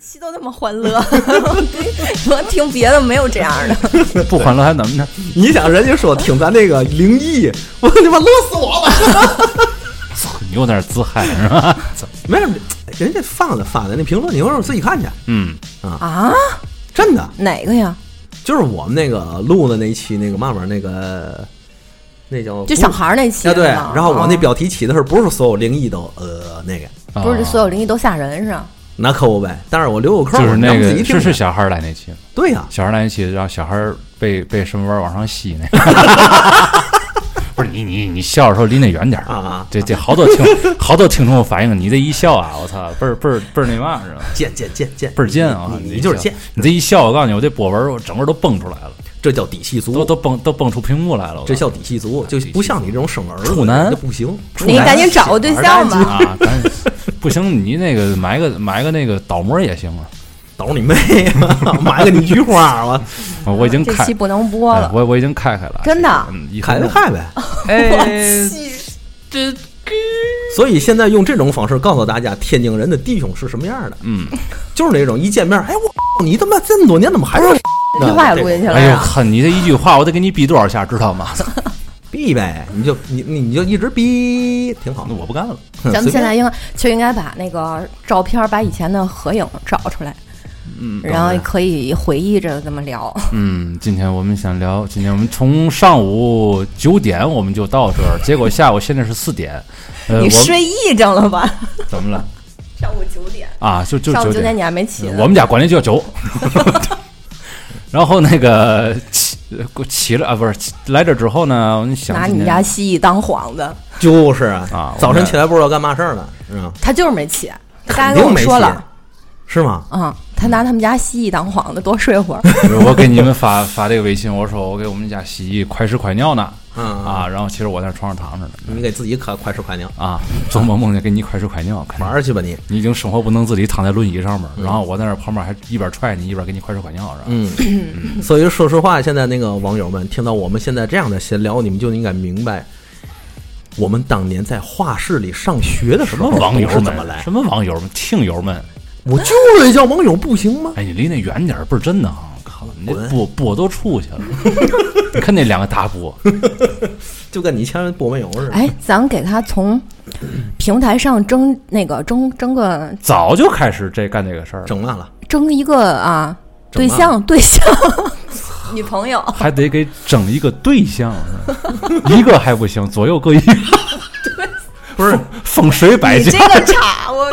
期都那么欢乐，我听别的没有这样的。不欢乐还怎么着？你想人家说听咱那个灵异，我他妈乐死我了。你有点自嗨是吧？没事，人家放的发的那评论，你回头自己看去。嗯，啊啊？真的，哪个呀？就是我们那个录的那一期那个嘛嘛那个那叫就小孩儿那期啊对，然后我那哦标题起的是不是所有灵异都呃那个，不是所有有灵异都吓人是吧？那可不呗。但是我留个扣，就是那个是是小孩来那期，对呀，小孩来那期让小孩儿被被什么玩意儿往上吸呢？不是你你你笑的时候离那远点儿啊啊这这好多听 好多听众反映你这一笑啊，我操，倍儿倍儿倍儿那嘛是吧？贱贱贱贱，倍儿贱啊！你就是贱，你这一笑，我告诉你，我这波纹我整个都蹦出来了，这叫底气足，都都蹦都蹦出屏幕来了。这叫底气足，就不像你这种生儿子处男这不行。你赶紧找个对象吧。啊，咱不行，你那个买个买个那个倒模也行啊。倒你妹啊！买个你菊花，我我我已经开这期，不能播哎了。我我已经开开了，真的嗯，一开就开呗。哎，这所以现在用这种方式告诉大家，天津人的弟兄是什么样的，嗯，就是那种一见面，哎我你他妈这么多年怎么还是这句话也录进去了哎呦，呀？呵，你这一句话，我得给你逼多少下，知道吗？逼呗？你就你你你就一直逼，挺好那。我不干了。咱们现在应该就应该把那个照片，把以前的合影找出来，嗯然后可以回忆着这么聊。嗯，今天我们想聊，今天我们从上午九点我们就到这儿，结果下午现在是四点，呃，你睡癔症了吧？怎么了上午九点，啊？就就九点上午九点，你还没起呢。我们家管理叫九。然后那个起起了啊，不是来这之后呢，我想拿你家蜥蜴当幌子，就是啊早晨起来不知道干嘛事儿了，是吧？他就是没起。他刚才跟我说了，，是吗？嗯，他拿他们家蜥蜴当幌子，多睡会儿。我给你们发发这个微信，我说我给我们家蜥蜴快吃快尿呢。嗯啊，，然后其实我在床上躺着呢。你给自己可快吃快尿，啊，做梦梦见给你快吃快尿，玩去吧你。你已经生活不能自理，躺在轮椅上面，然后我在那旁边还一边踹你一边给你快吃快尿，是吧？嗯，所以说实话，现在那个网友们听到我们现在这样的闲聊，你们就应该明白，我们当年在画室里上学的时候什么网友怎么来？们什么网友们、听友们，我就是叫网友不行吗？哎，你离那远点儿，不是真的啊！靠，你那滚波波都出去了，你看那两个大波，就跟你前面播没有似的。哎，咱给他从平台上争那个争争个早就开始这干这个事儿了，整完了，争一个啊对象对象 女朋友，还得给整一个对象，一个还不行，左右各一个，不是风水摆这个差我。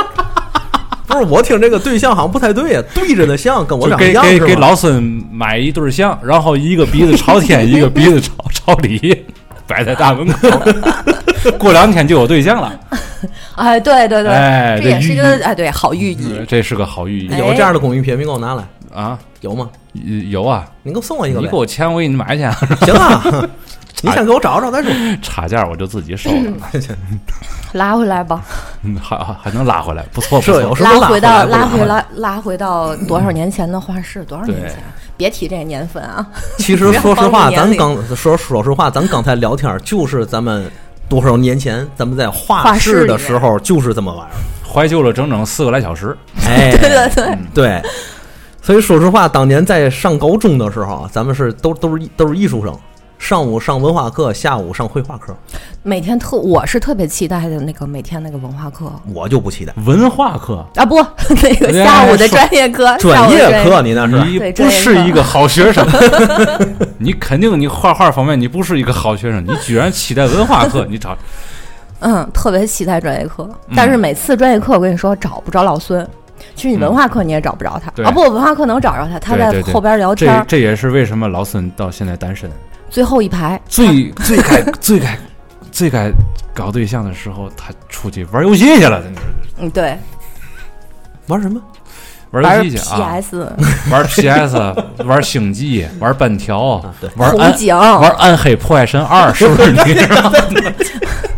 不是，我听这个对象好像不太对呀，对着的像跟我长一样是吗？给给老孙买一对象，然后一个鼻子朝天，一个鼻子朝朝里，摆在大门口，过两天就有对象了。哎，对对对，哎这也是一个哎，对，好寓意。嗯这是个好寓意哎有这样的工艺品，你给我拿来，啊！有吗？有啊，你给我送我一个呗你给。我钱，我给你买去。行啊，你先给我找找再说。差价我就自己收了，拉回来吧，嗯还还还能拉回来，不错不错。拉回到拉拉回来？拉回到多少年前的画室？多少年前？别提这个年份啊！其实说实话，咱刚说说实话，咱刚才聊天就是咱们多少年前咱们在画画室的时候就是这么玩儿。怀旧了整整四个来小时，哎，对对对，对，所以说实话，当年在上高中的时候啊，咱们是都都是都是艺术生，上午上文化课，下午上绘画课，每天特我是特别期待的那个每天那个文化课。我就不期待。文化课，啊，不，那个哎下午的专业课，下专业课，你那是你对不是一个好学生 你肯定你画画方面你不是一个好学生，你居然期待文化课，你找嗯，特别期待专业课，嗯。但是每次专业课我跟你说找不着老孙。其实你文化课你也找不着他。对啊，不，文化课能找着他，他在对对对后边聊天儿，这这也是为什么老孙到现在单身，最后一排。最最该 最该最该搞对象的时候，他出去玩游戏去了，真的是。嗯，对，玩什么？玩玩游戏去啊，PS 玩 PS，玩星际，玩半条，玩暗红警，玩暗黑破坏神二，是不是？你？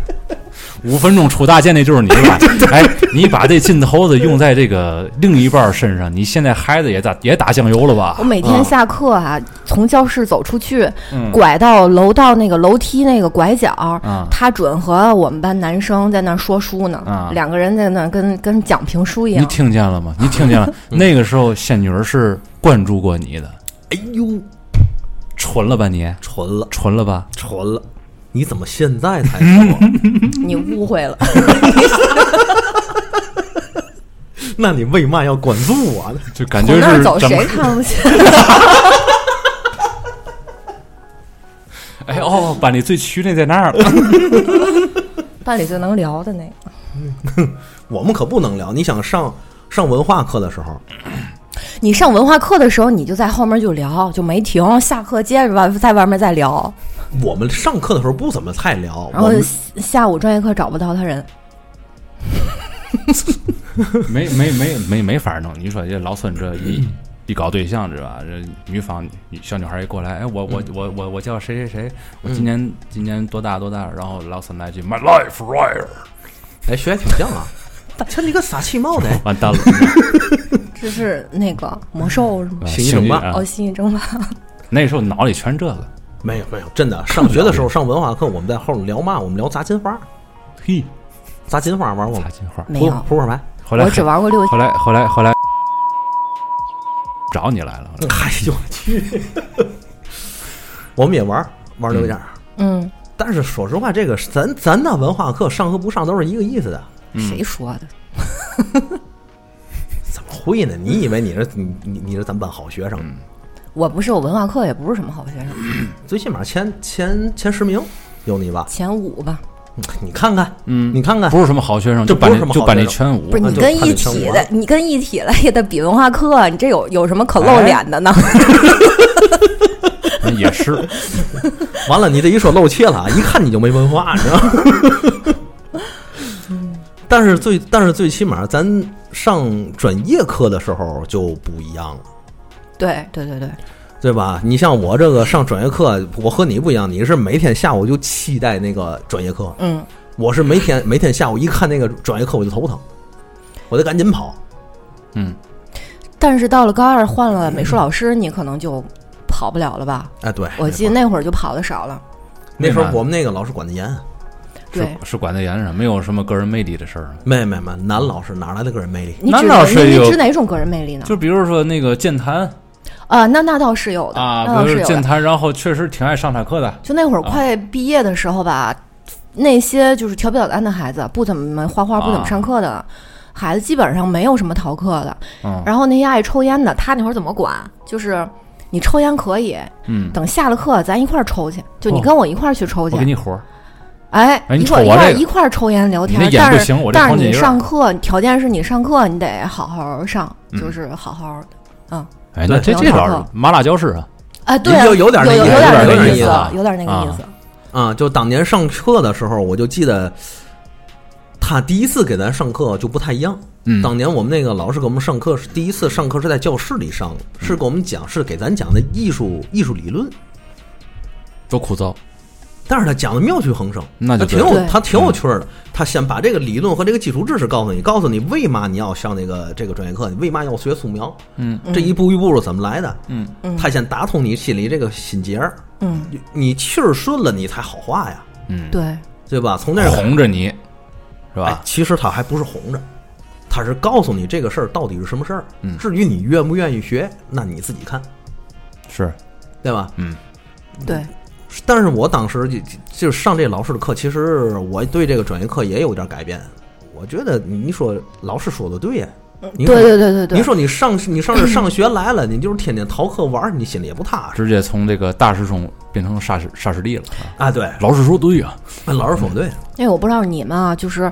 五分钟出大件那就是你吧？哎，你把这劲头子用在这个另一半身上，你现在孩子也打也打酱油了吧我？每天下课啊，从教室走出去，嗯拐到楼道那个楼梯那个拐角，啊他准和我们班男生在那说书呢，啊两个人在那跟跟讲评书一样你。听见了吗？你听见了？那个时候仙女儿是关注过你的，哎呦，纯了吧你？纯了，纯了吧？纯了！你怎么现在才说？你误会了，那你为嘛要关注我呢？就感觉从那儿走是怎么谁？看不见？哎哦，班里最屈那在那儿了。班里最能聊的那个。我们可不能聊。你想上上文化课的时候，你上文化课的时候，你就在后面就聊，就没停。下课接着外在外面再聊，我们上课的时候不怎么太聊，然后我下午专业课找不到他人。没没没没没法弄。你说这老孙这一一搞对象是吧？这女方小女孩一过来，哎，我我我我我叫谁谁谁，我今年今年多大多大？然后老孙来句 My life right，哎学还挺像啊。瞧你个傻气帽的，完蛋了，这是那个魔兽是吗？星际争霸啊哦，新一争霸。那时候脑里全是这个，没有没有，真的。上学的时候上文化课，我们在后面聊嘛？我们聊砸金花，嘿，砸金花玩过吗？砸金花。没有，扑克牌。后来我只玩过六后来后来后来找你来了，哎呦我去！我们也玩玩六件儿，嗯，但是说实话，这个咱咱那文化课上和不上都是一个意思的。谁说的？会呢？你以为你是你你你是咱班好学生？我不是，我文化课也不是什么好学生，最起码前前前十名有你吧？前五吧。你看看，嗯你看看，不是什么好学生，这就班不是什么好里就班里学生全五不是你跟一体的，你跟一体了也得比文化课，你这有有什么可露哎脸的呢？也是，完了，你这一说露怯了，一看你就没文化，你知道吗？但是最但是最起码咱上专业课的时候就不一样了。对对对对，对吧？你像我这个上专业课，我和你不一样，你是每天下午就期待那个专业课，嗯，我是每天每天下午一看那个专业课我就头疼，我得赶紧跑。嗯，但是到了高二换了美术老师，你可能就跑不了了吧？哎，对，我记得那会儿就跑的少了。那时候我们那个老师管得严，对是，是管得严上，没有什么个人魅力的事儿。没没没，男老师哪来的个人魅力？你指那倒你是有你指哪种个人魅力呢？就比如说那个健谈啊，那那倒是有的啊，那倒是有的。比如说健谈，然后确实挺爱上他课的。就那会儿快毕业的时候吧，那些就是调皮捣蛋的孩子，不怎么画画、不怎么上课的。孩子基本上没有什么逃课的，嗯然后那些爱抽烟的，他那会儿怎么管？就是你抽烟可以，嗯，等下了课咱一块儿抽去，就你哦跟我一块儿去抽去。我给你活儿，哎，哎你一块一块儿瞅我这个一块儿抽烟聊天但是不行我这但是你上课条件是你上课你得好好上，嗯就是好好的。哎，对那这这倒是麻辣教室啊，哎，对就，有有点那有意思有点那个意思有点那个意啊思。啊，就当年上课的时候，我就记得他第一次给咱上课就不太一样。嗯，当年我们那个老师给我们上课是第一次上课是在教室里上的，是给我们讲是给咱讲的艺术艺术理论，多枯燥，但是他讲的妙趣横生，那就他挺有他挺有趣儿的。他先把这个理论和这个基础知识告诉你，告诉你为嘛你要上这个这个专业课，你为嘛要学素描，嗯这一步一步是怎么来的。嗯嗯他先打通你心里这个心结儿，嗯，你你气儿顺了，你才好画呀，嗯，对，对吧？从那儿哄着你，是哎吧？，其实他还不是哄着，他是告诉你这个事儿到底是什么事儿。嗯至于你愿不愿意学，那你自己看，是，对吧？嗯对，但是我当时就就上这老师的课，其实我对这个专业课也有点改变。我觉得你说老师说的对呀，你说对对对对对。你说你上你上这上学来了，你就是天天逃课玩儿，你心里也不踏实直接从这个大师兄变成沙师沙师弟了啊。啊。对，老师说对呀，老师说对，因为我不知道你们啊，就是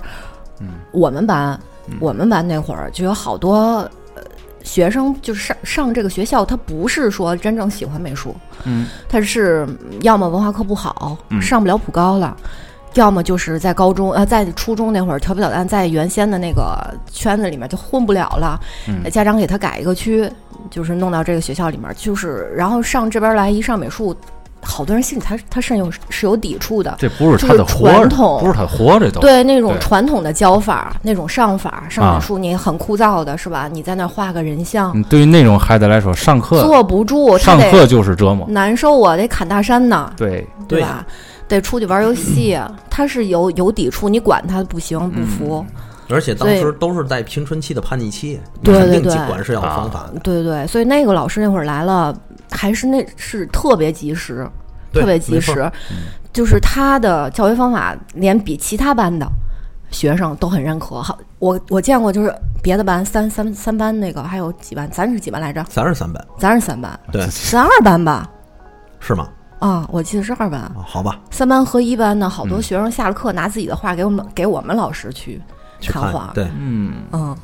嗯我们班，我们班那会儿就有好多呃学生，就是上上这个学校，他不是说真正喜欢美术，嗯他是要么文化课不好，嗯上不了普高了。要么就是在高中呃，在初中那会儿调皮捣蛋，在原先的那个圈子里面就混不了了，嗯家长给他改一个区，就是弄到这个学校里面，就是然后上这边来一上美术，好多人心里他他是有是有抵触的。这不是他的活，传统不是他活着都。对那种传统的教法，那种上法上啊美术，你很枯燥的是吧？你在那画个人像，嗯，对于那种孩子来说，上课坐不住，上课就是折磨。难受啊，得砍大山呢，对，对吧？得出去玩游戏，他是有有抵触，你管他不行不服，而且当时都是在青春期的叛逆期，对肯定对对管是要方法的。对对，所以那个老师那会儿来了，还是那是特别及时，特别及时，就是他的教学方法连比其他班的学生都很认可。好，我我见过，就是别的班三三三班那个还有几班，咱是几班来着？咱是三班，咱是三班，对，咱二班吧？是吗？啊，我记得是二班。啊，好吧，三班和一班呢，好多嗯学生下了课拿自己的画给我们给我们老师去去看画。对，嗯，嗯，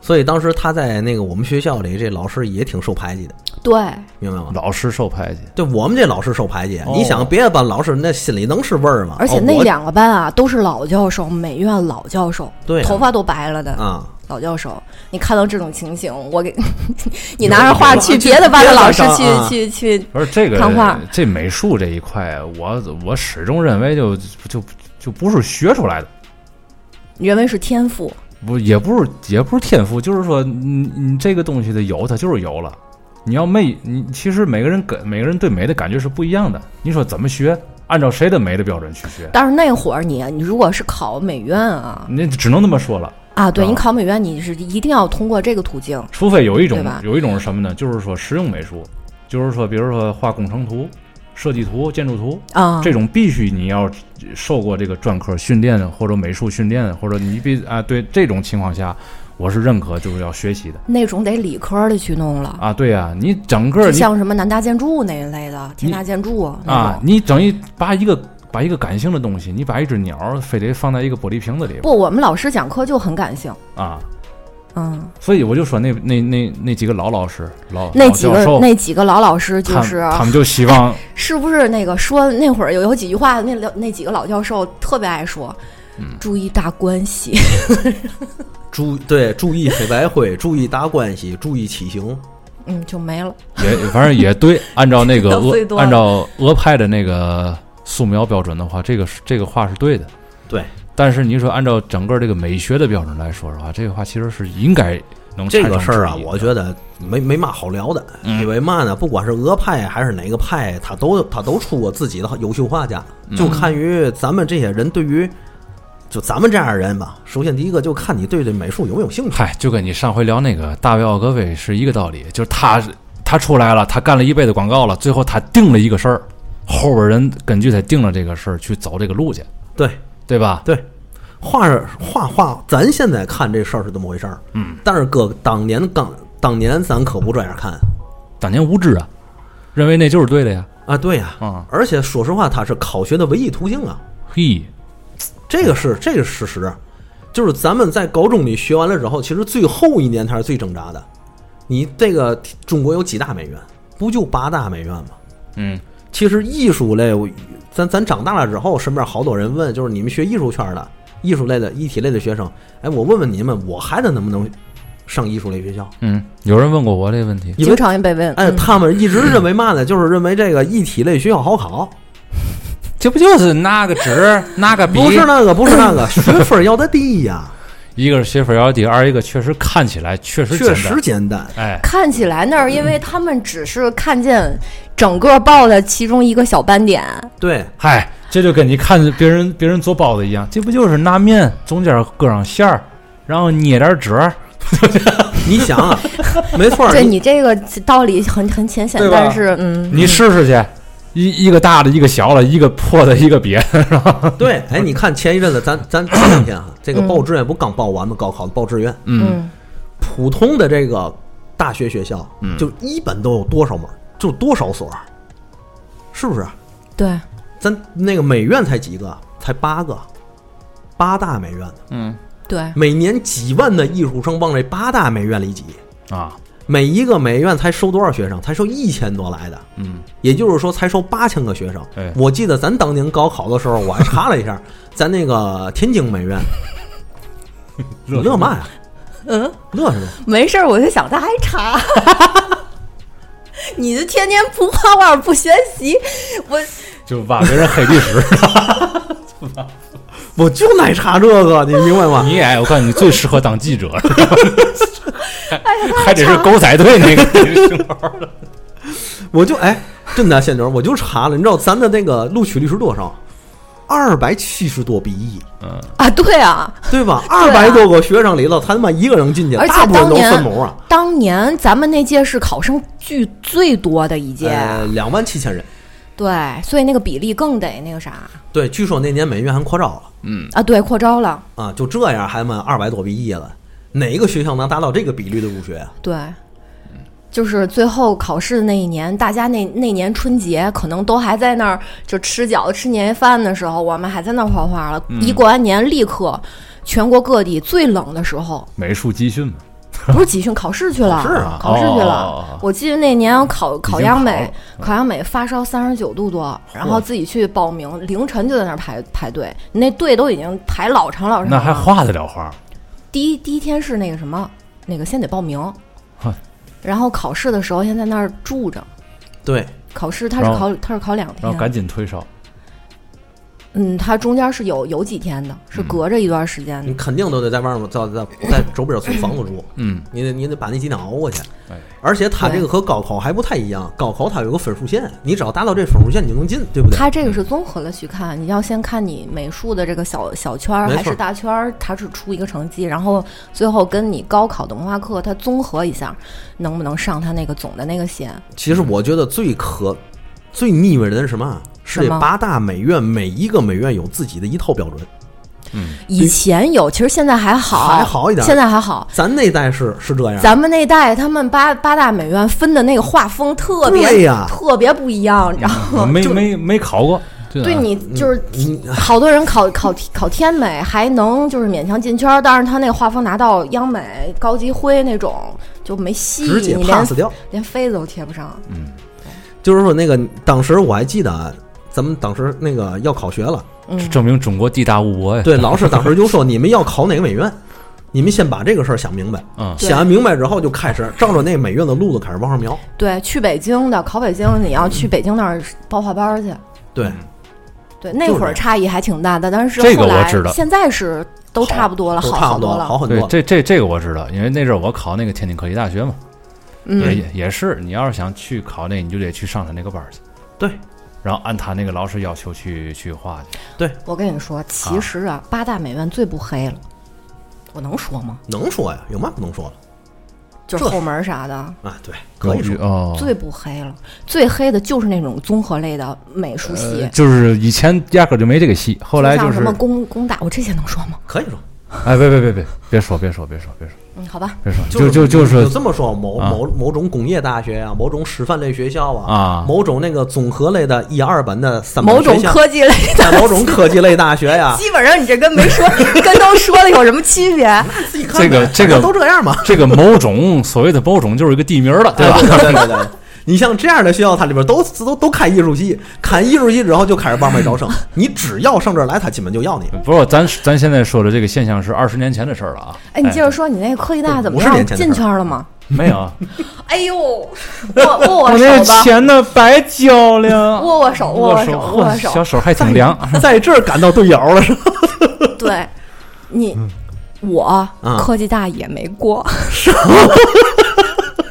所以当时他在那个我们学校里，这老师也挺受排挤的，对，明白吗？老师受排挤。对我们这老师受排挤，哦你想别的班老师那心里能是味儿吗？而且那两个班啊都是老教授，美院老教授，对啊头发都白了的。啊，老教授，你看到这种情形，我给 你拿着画去别的班的老师去别的班上去不是这个看画这美术这一块，我我始终认为就就就不是学出来的，你认为是天赋？不也不是也不是天赋，就是说你你这个东西的有，它就是有了。你要美，你其实每个人跟每个人对美的感觉是不一样的。你说怎么学？按照谁的美的标准去学？但是那会儿你你如果是考美院啊那只能那么说了。啊，对啊你考美院你是一定要通过这个途径。除非有一种有一种是什么呢？就是说实用美术，就是说比如说画工程图、设计图、建筑图啊，这种必须你要受过这个专科训练或者美术训练，或者你必啊对这种情况下，我是认可就是要学习的那种得理科的去弄了，啊。对呀、你整个你像什么南大建筑那一类的，天大建筑那啊，。你整一把一个把一个感性的东西，你把一只鸟非得放在一个玻璃瓶子里不，我们老师讲课就很感性，啊。嗯，所以我就说那那那那几个老老师老那几个那几个老老师就是他们就希望 是不是那个说那会儿有有几句话，那那几个老教授特别爱说，嗯注意大关系，注对注意黑白灰，注意打关系，注意骑行。嗯，就没了。也反正也对，按照那个 俄按照俄派的那个素描标准的话，这个是这个话是对的。对，但是你说按照整个这个美学的标准来说的话，这个话其实是应该能这个事儿啊我觉得没没嘛好聊的，嗯因为嘛呢，不管是俄派还是哪个派，他都他都出过自己的优秀画家，嗯就看于咱们这些人对于。就咱们这样的人吧，首先第一个就看你对这美术有没有兴趣。嗨，就跟你上回聊那个大卫奥格威是一个道理，就是他他出来了，他干了一辈子广告了，最后他定了一个事儿，后边人根据他定了这个事儿去走这个路去，对对吧？对，画是画画，咱现在看这事儿是这么回事儿，嗯，但是哥当年刚当年咱可不这样看当年无知啊，认为那就是对的呀，啊，对呀、啊，而且说实话，他是考学的唯一途径啊，嘿，这个是这个是事实，就是咱们在高中里学完了之后，其实最后一年才是最挣扎的。你这个中国有几大美院？不就八大美院吗？嗯，其实艺术类，咱咱长大了之后，身边好多人问，就是你们学艺术圈的、艺术类的、艺体类的学生，哎，我问问你们，我孩子能不能上艺术类学校？嗯，有人问过我这个问题，经常也被问，哎，嗯他们一直认为嘛呢？就是认为这个艺体类学校好考，这不就是拿个纸拿个笔，不是那个，不是那个，学分要的低呀，一个是学分要低，二一个确实看起来确实确简单实简单。哎，看起来那儿，因为他们只是看见整个报的其中一个小斑点，对，嗨，这就跟你看别人别人做包子一样，这不就是拿面中间搁上馅儿，然后捏点褶儿，你想啊，没错儿，对你你这个道理很很浅显但是嗯，你试试去，一一个大的，一个小的，一个破的，一个瘪的，对，哎，你看前一阵子咱咱前两天啊，这个报志愿不刚报完吗？高考的报志愿，嗯，嗯。普通的这个大学学校，嗯就一本都有多少门，就多少所，是不是？对，咱那个美院才几个？才八个，八大美院，嗯。对，每年几万的艺术生往这八大美院里挤，啊，每一个美院才收多少学生？才收一千多来的，嗯，也就是说才收八千个学生。哎我记得咱当年高考的时候，我还查了一下，咱那个天津美院，你乐嘛呀？嗯，乐什么？没事儿，我就想他还查，你就天天不画画不学习，我就把别人黑历史。我就爱查这个，你明白吗？你哎，我告诉你，最适合当记者，哎还得是狗仔队那个型号的。我就哎，真的，仙女儿，我就查了，你知道咱的那个录取率是多少？二百七十多比一，嗯，啊，对啊，对吧？二百多个学生里头，他他妈一个人进去，而且大部分都当年分母啊，当年咱们那届是考生聚最多的一届，呃，两万七千人。对，所以那个比例更得那个啥对，据说那年美院还扩招了嗯，啊，对，扩招了，啊，就这样还妈二百多比一了，哪一个学校能达到这个比率的入学啊？对。就是最后考试的那一年，大家那那年春节可能都还在那儿就吃饺子、吃年夜饭的时候，我们还在那儿画画了。一过完年，立刻全国各地最冷的时候，美术集训嘛，不是集训，考试去了，考试啊考试去了。我记得那年考考央美考央美发烧三十九度多，然后自己去报名，凌晨就在那儿排排队，那队都已经排老长老长了。那还画得了画？第一第一天是那个什么，那个先得报名，然后考试的时候先在那儿住着。对，考试他是然后考他是考两天然后赶，紧退烧。嗯，它中间是有有几天的，是隔着一段时间的。你肯定都得在外面在在在周边租房子住，嗯，你得你得把那几天熬过去哎。而且它这个和高考还不太一样，高考它有个分数线，你只要达到这分数线，你就能进，对不对？它这个是综合的去看，你要先看你美术的这个小小圈儿还是大圈儿，它是出一个成绩，然后最后跟你高考的文化课它综合一下，能不能上它那个总的那个线？其实我觉得最可最腻歪人是什么啊？是这八大美院每一个美院有自己的一套标准，以前有，其实现在还好，还好一点现在还好。咱那代是是这样。咱们那代他们八八大美院分的那个画风特别对呀特别不一样，你知道吗？就没没没考过。对对你就是好多人考考考天美还能就是勉强进圈儿，但是他那个画风拿到央美高级灰那种就没戏，直接你连 pass 掉。连飞子都贴不上。就是说那个当时我还记得啊，咱们当时那个要考学了，嗯，证明中国地大物博呀。对，老师当时就说你们要考哪个美院，你们先把这个事儿想明白。嗯，想完明白之后，就开始照着那美院的路子开始往上瞄。对，去北京的考北京，你要去北京那儿报画班儿去。对，对，那会儿差异还挺大的，但是这个后来我知道现在是都差不多了，好好多了。好很多。这这这个我知道，因为那阵儿我考那个天津科技大学嘛，也嗯，也也是，你要是想去考那，你就得去上他那个班儿去，对，然后按他那个老师要求去去画去。对。我跟你说，其实啊，八大美院最不黑了，我能说吗？能说呀，有嘛不能说的就是后门啥的，啊？对，可以说。哦，最不黑了，最黑的就是那种综合类的美术系。呃，，就是以前压根儿就没这个系，后来就是像什么工工大，我这些能说吗？可以说，哎，别别别别别说别说别说别说嗯，好吧，别说，就就就就是就这么说，某啊。某某种工业大学啊，某种师范类学校啊，啊。某种那个综合类的一二本的三本某种科技类的，在某种科技类大学呀，基本上你这跟没说 跟都说了有什么区别？自己看这个这个都这样嘛，这个某种所谓的某种就是一个地名了，对吧？对对对对。你像这样的学校，它里边都都都开艺术系，看艺术系之后就开始往外招生。你只要上这儿来，他基本就要你。不是，咱咱现在说的这个现象是二十年前的事儿了啊。哎，你接着说，你那个科技大怎么50样？进圈了吗？没有啊？哎呦，握握我 我那，钱呢白交了，握握手，握握手，握握手。小手还挺凉。在这儿感到队友了是吧？对，你我啊科技大也没过，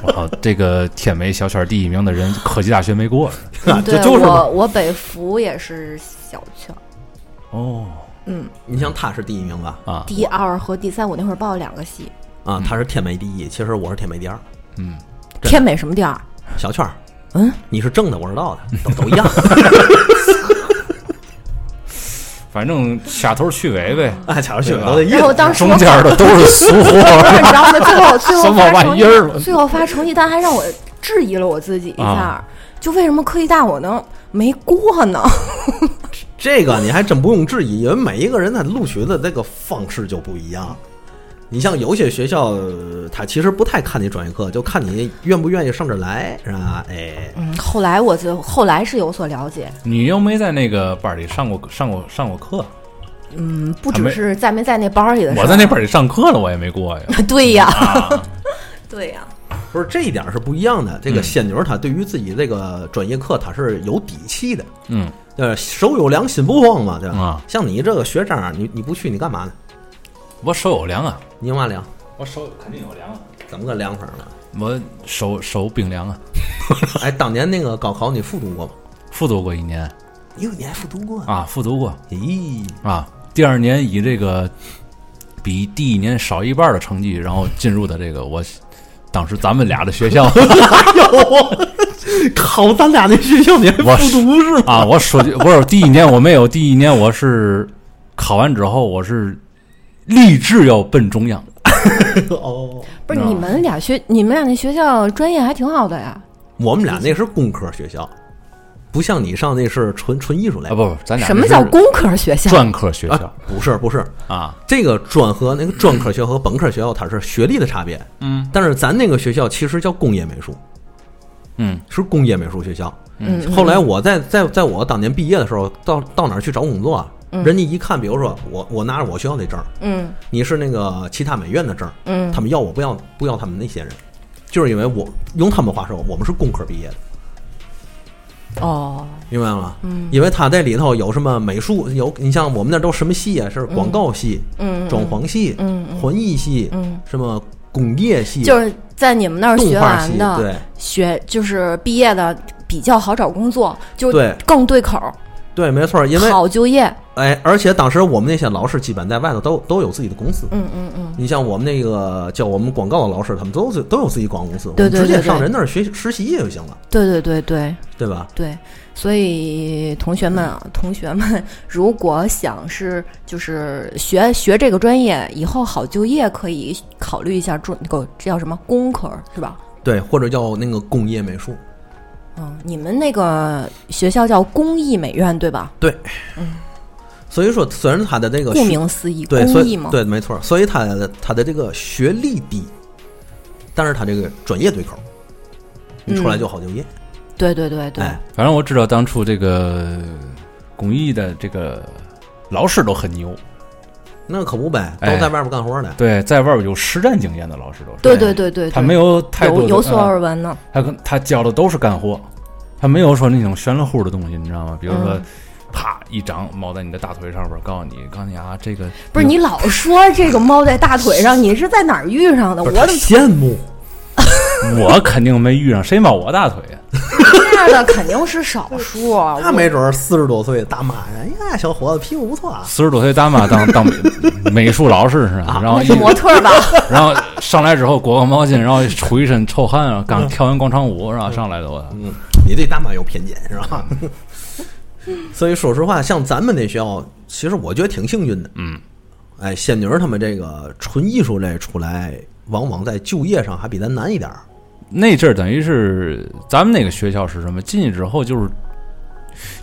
我靠，这个天美小圈第一名的人，科技大学没过 啊 对就是我我北服也是小圈，哦嗯，你像他是第一名吧？啊，第二和第三，我那会儿报了两个系，啊，他是天美第一，其实我是天美第二。嗯，真天美什么第二？小圈儿，嗯，你是正的，我是道的，都都一样。反正掐头去尾呗，下头去对吧都得一然后当时中间的都是俗不是货。你知道吗？最后 最后最后发成绩单还让我质疑了我自己一下啊，就为什么科技大我能没过呢？这个你还真不用质疑，因为每一个人他录取的这个方式就不一样。你像有些学校，呃他其实不太看你专业课，就看你愿不愿意上这儿来，是吧？哎，嗯，后来我就后来是有所了解，你又没在那个班里上过上过上过课，嗯，不只是在没在那班儿里的我在那班里上课了，我也没过呀。对呀，啊，对呀，不是这一点是不一样的。这个嗯仙女儿她对于自己这个专业课她是有底气的，嗯对吧，手有凉心不慌嘛，对吧？啊，像你这个学渣，你你不去你干嘛呢？我手有凉啊，你有嘛凉？我手肯定有凉啊，怎么个凉法呢？我手手冰凉啊，哎，当年那个高考你复读过吗？复读过一年哟，你还复读过？啊，复读过咦，啊，第二年以这个比第一年少一半的成绩，然后进入的这个我当时咱们俩的学校 考咱俩那学校你还我复读是吗？啊，我说句不是第一年我没有，第一年我是考完之后我是立志要奔中央。哦，啊不是你们俩学，你们俩那学校专业还挺好的呀？我们俩那是工科学校，不像你上那是纯纯艺术类啊，不不，咱俩什么叫工科学校？专科学校啊，不是不是，啊？这个专和那个专科学校和本科学校它是学历的差别，嗯但是咱那个学校其实叫工业美术，嗯是工业美术学校。嗯，后来我在在在我当年毕业的时候，到到哪儿去找工作啊？人家一看，比如说我我拿着我学校那证儿，嗯。你是那个其他美院的证儿，嗯。他们要我不要不要他们那些人，就是因为我用他们话说，我们是工科毕业的，哦，明白吗？嗯。因为他在里头有什么美术，有你像我们那都什么系啊？是广告系、嗯，装潢系、嗯嗯环艺系，嗯，什么工业系，就是在你们那儿学完的，对。学就是毕业的比较好找工作，就对。更对口儿，对，没错。因为好就业。哎，而且当时我们那些老师基本在外头都都有自己的公司。嗯嗯嗯，你像我们那个教我们广告的老师，他们都是都有自己广告公司，对对我们直接对对上人那儿学实习也就行了，对对对对对吧？对，所以同学们啊，同学们，如果想是就是学学这个专业，以后好就业，可以考虑一下专那个这叫什么工科儿是吧？对，或者叫那个工业美术。嗯，你们那个学校叫工艺美院对吧？对，嗯所以说，虽然他的这个顾名思义，对，所以工艺嘛。对，没错，所以他的他的这个学历低，但是他这个专业对口，你出来就好就业。对对对对，哎，反正我知道当初这个工艺的这个老师都很牛，那可不呗，都哎在外边干活呢。对，在外边有实战经验的老师都是。对对对对，他没有太多的有有所呃耳闻呢。他跟他教的都是干货，他没有说那种玄了乎的东西，你知道吗？比如说，嗯啪一掌猫在你的大腿上边，告诉你，告诉你啊，这个不是你老说这个猫在大腿上，你是在哪儿遇上的？我羡慕，我肯定没遇上，谁猫我大腿呀？这样的肯定是少数啊。那没准儿四十多岁大妈呀，哎呀，小伙子皮肤不错啊。四十多岁大妈当当美术老师是吧？然后一模特吧？然后上来之后裹个毛巾，然后出一身臭汗啊，刚跳完广场舞，然后上来的我，嗯，你对大妈有偏见是吧？所以说实话，像咱们那学校，其实我觉得挺幸运的。嗯，哎，仙女儿他们这个纯艺术类出来，往往在就业上还比咱难一点儿。那阵儿等于是咱们那个学校是什么？进去之后就是，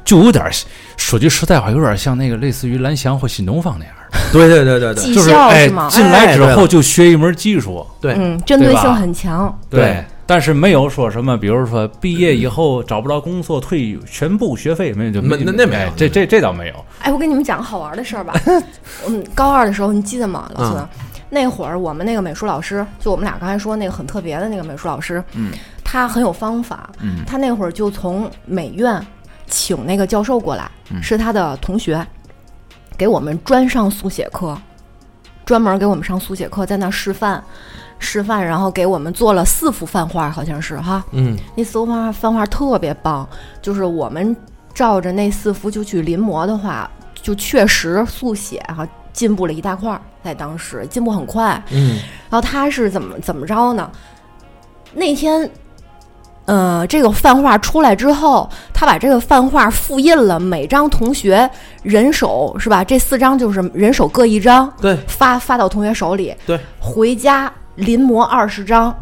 就有点儿说句实在话，有点像那个类似于蓝翔或新东方那样的，对对对对对技就是哎校是吗？进来之后就学一门技术，对，嗯，针对性很强。对但是没有说什么，比如说毕业以后找不着工作，退全部学费，没有就没那那没有哎这这这倒没有。哎，我给你们讲个好玩的事儿吧。嗯，高二的时候你记得吗，老孙？那会儿我们那个美术老师，就我们俩刚才说那个很特别的那个美术老师，嗯，他很有方法。嗯他那会儿就从美院请那个教授过来，嗯是他的同学，给我们专上速写课，专门给我们上速写课，在那示范。示范，然后给我们做了四幅范画，好像是哈。嗯，那四幅范画范画特别棒，就是我们照着那四幅就去临摹的话，就确实速写哈进步了一大块儿，在当时进步很快。嗯，然后他是怎么怎么着呢？那天，呃，这个范画出来之后，他把这个范画复印了，每张同学人手是吧？这四张就是人手各一张，对发发到同学手里，对，回家临摹二十张，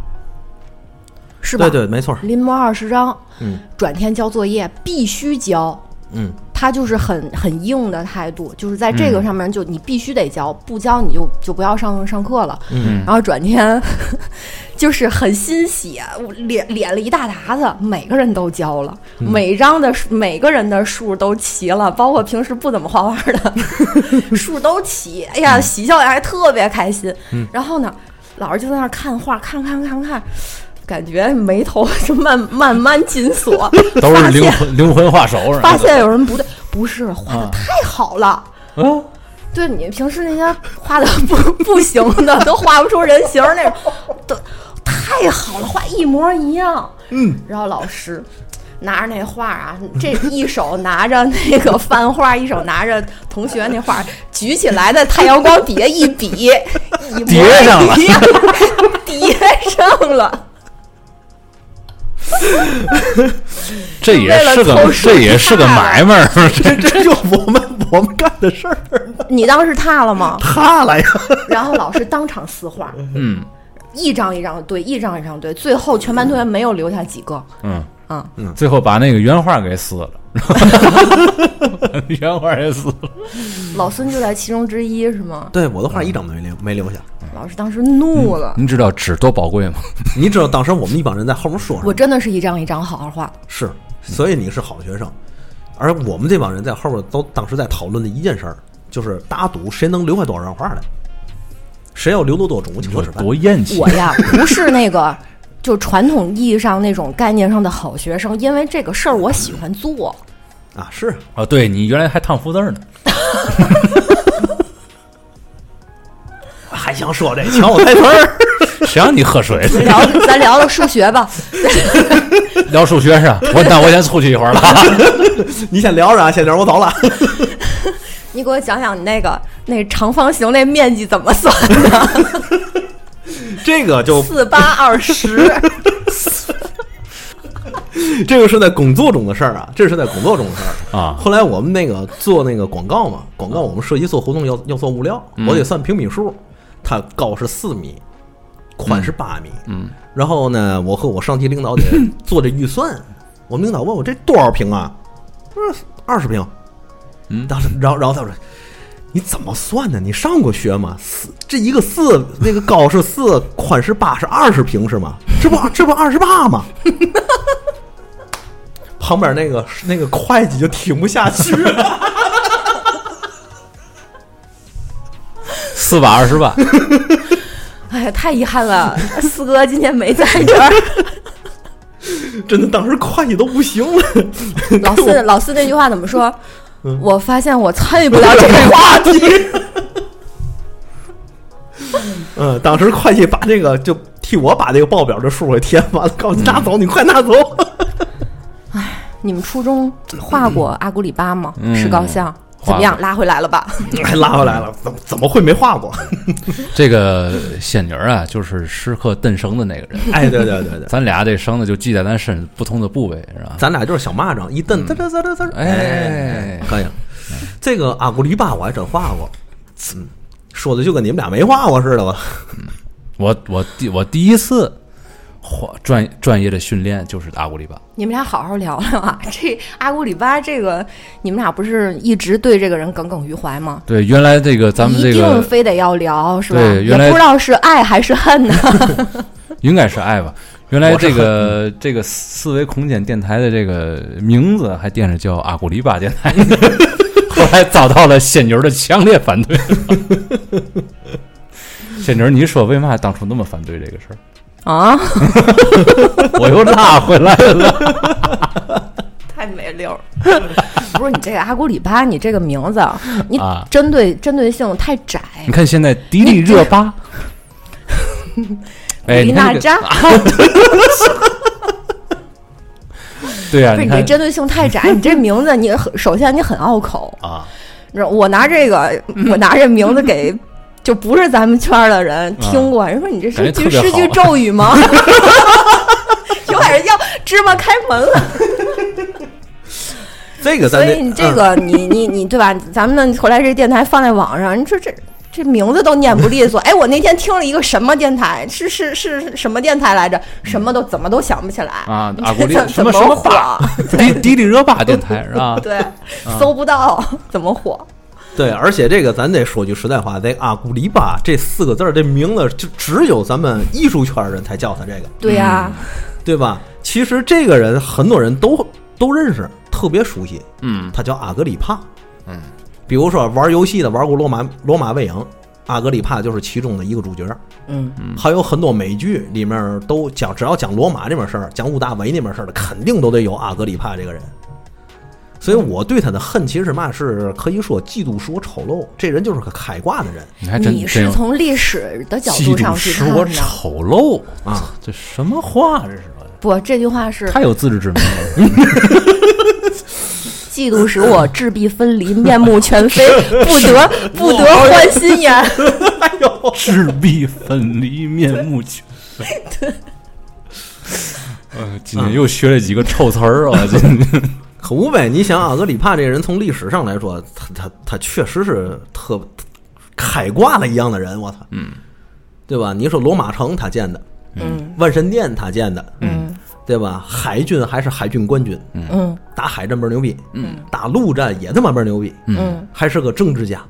是吧？对对，没错。临摹二十张，嗯转天交作业必须交。嗯，他就是很很硬的态度，就是在这个嗯上面就你必须得交，不交你就就不要上上课了。嗯然后转天 就是很欣喜，我脸脸了一大沓子，每个人都交了，嗯每张的每个人的数都齐了，包括平时不怎么画画的 数都齐。哎呀，喜笑颜还特别开心。然后呢，老师就在那儿看画，看看看看，感觉眉头就慢慢慢紧锁，都是灵魂灵魂画手发现有人不对，不是画的啊太好了。嗯，对你平时那些画的不不行的，都画不出人形儿那种，都太好了，画一模一样。嗯，然后老师拿着那画啊，这一手拿着那个翻画，一手拿着同学那画，举起来在太阳光底下一比，一模叠上了一样，叠上了。这也是个这也是个买卖儿，这这就我们我们干的事儿，你当时踏了吗？他了呀。然后老师当场撕画，嗯一张一张对，一张一张对，最后全班同学没有留下几个。嗯嗯，最后把那个原画给撕了，原画也撕了。老孙就在其中之一，是吗？对，我的画一张都没留没留下。老师当时怒了，你知道纸多宝贵吗？你知道当时我们一帮人在后面说什么？我真的是一张一张好好画。是，所以你是好学生，而我们这帮人在后边都当时在讨论的一件事儿，就是打赌谁能留下多少张画来，谁要留多多中午你说请客吃饭。多厌气我呀，不是那个就传统意义上那种概念上的好学生，因为这个事儿我喜欢做。啊！是，啊！对你原来还烫福字呢，还想说这抢我台词儿？谁让你喝水？聊，咱聊聊数学吧。聊数学是吧？我那我先出去一会儿了。你先聊着啊，先聊我走了。你给我讲讲你那个那长方形那面积怎么算的？这个就四八二十。这个是在工作中的事儿啊，这是在工作中的事儿啊后来我们那个做那个广告嘛，广告我们设计做活动要要做物料，我得算平米数，它高是四米，宽是八米，嗯，然后呢，我和我上级领导得 做这预算，我们领导问我这多少平啊？我说二十平，嗯当时然后然后他说。你怎么算的？你上过学吗？四这一个四，那个高是四，宽是八，是二十平是吗？这不这不二十八吗？旁边那个那个会计就听不下去了，四百二十万，哎呀，太遗憾了，四哥今天没在这儿。真的当时会计都不行了。老四，老四那句话怎么说？嗯我发现我参与不了这个话题。嗯，当时会计把这个就替我把这个报表的数给填完了，告诉你拿走，你快拿走。哎你们初中画过阿古里巴吗？嗯石膏像怎么样？拉回来了吧？还 拉回来了，怎么怎么会没画过？这个仙女儿啊，就是时刻蹬绳的那个人。哎，对对对对，咱俩这绳子就系在咱身不同的部位，是吧？咱俩就是小蚂蚱，一蹬，嘚嘚嘚嘚嘚，哎可以。这个阿古丽巴我还真画过，嗯，说的就跟你们俩没画过似的吧？我我第我第一次花专专业的训练就是阿古里巴，你们俩好好聊聊啊！这阿古里巴这个，你们俩不是一直对这个人耿耿于怀吗？对，原来这个咱们这一定个非得要聊是吧？对原来不知道是爱还是恨呢。应该是爱吧。原来这个这个四维空间电台的这个名字还惦着叫阿古里巴电台，后来遭到了仙女儿的强烈反对。仙女儿，你说为嘛当初那么反对这个事儿？啊，我又拉回来了。太没溜儿。不是你这个阿古里巴，你这个名字，你啊针对针对性太窄。你看现在迪丽热巴，哎，古力你看这个娜扎，对呀、不是你这针对性太窄，你这名字你很首先你很拗口，啊，你知道我拿这个我拿这名字给。就不是咱们圈儿的人听过，人说你这是句觉特别好是句咒语吗？有点要芝麻开门了。这个所以你这个你你你对吧？咱们呢后来这电台放在网上，你说这这名字都念不利索。哎，我那天听了一个什么电台，是是是是什么电台来着？什么都怎么都想不起来啊阿古丽怎什么怎什么火？迪迪丽热巴电台是吧？对，搜不到怎么火？对，而且这个咱得说句实在话，这阿古里巴这四个字儿这名字，就只有咱们艺术圈人才叫他这个，对呀、对吧？其实这个人很多人都都认识，特别熟悉，嗯他叫阿格里帕。嗯，比如说玩游戏的玩过罗马罗马卫营，阿格里帕就是其中的一个主角。嗯，还有很多美剧里面都讲，只要讲罗马这边事儿，讲屋大维那边事儿的，肯定都得有阿格里帕这个人。所以我对他的恨其实是嘛，是可以说嫉妒使我丑陋。这人就是个开挂的人你还真你是从历史的角度上去使我看的。丑陋，啊。这什么话这是？不，这句话是太有自知之明了。嫉妒使我质壁分离，面目全非，不得 不得欢心颜。质壁分离，面目全非。呃，今天又学了几个臭词儿啊！今天可无呗，你想阿格里帕这个人，从历史上来说，他他他确实是特开挂了一样的人，我操，嗯，对吧？你说罗马城他建的，嗯万神殿他建的，嗯对吧？海军还是海军冠军，嗯打海战倍儿牛逼，嗯，打陆战也他妈倍儿牛逼，嗯，还是个政治家，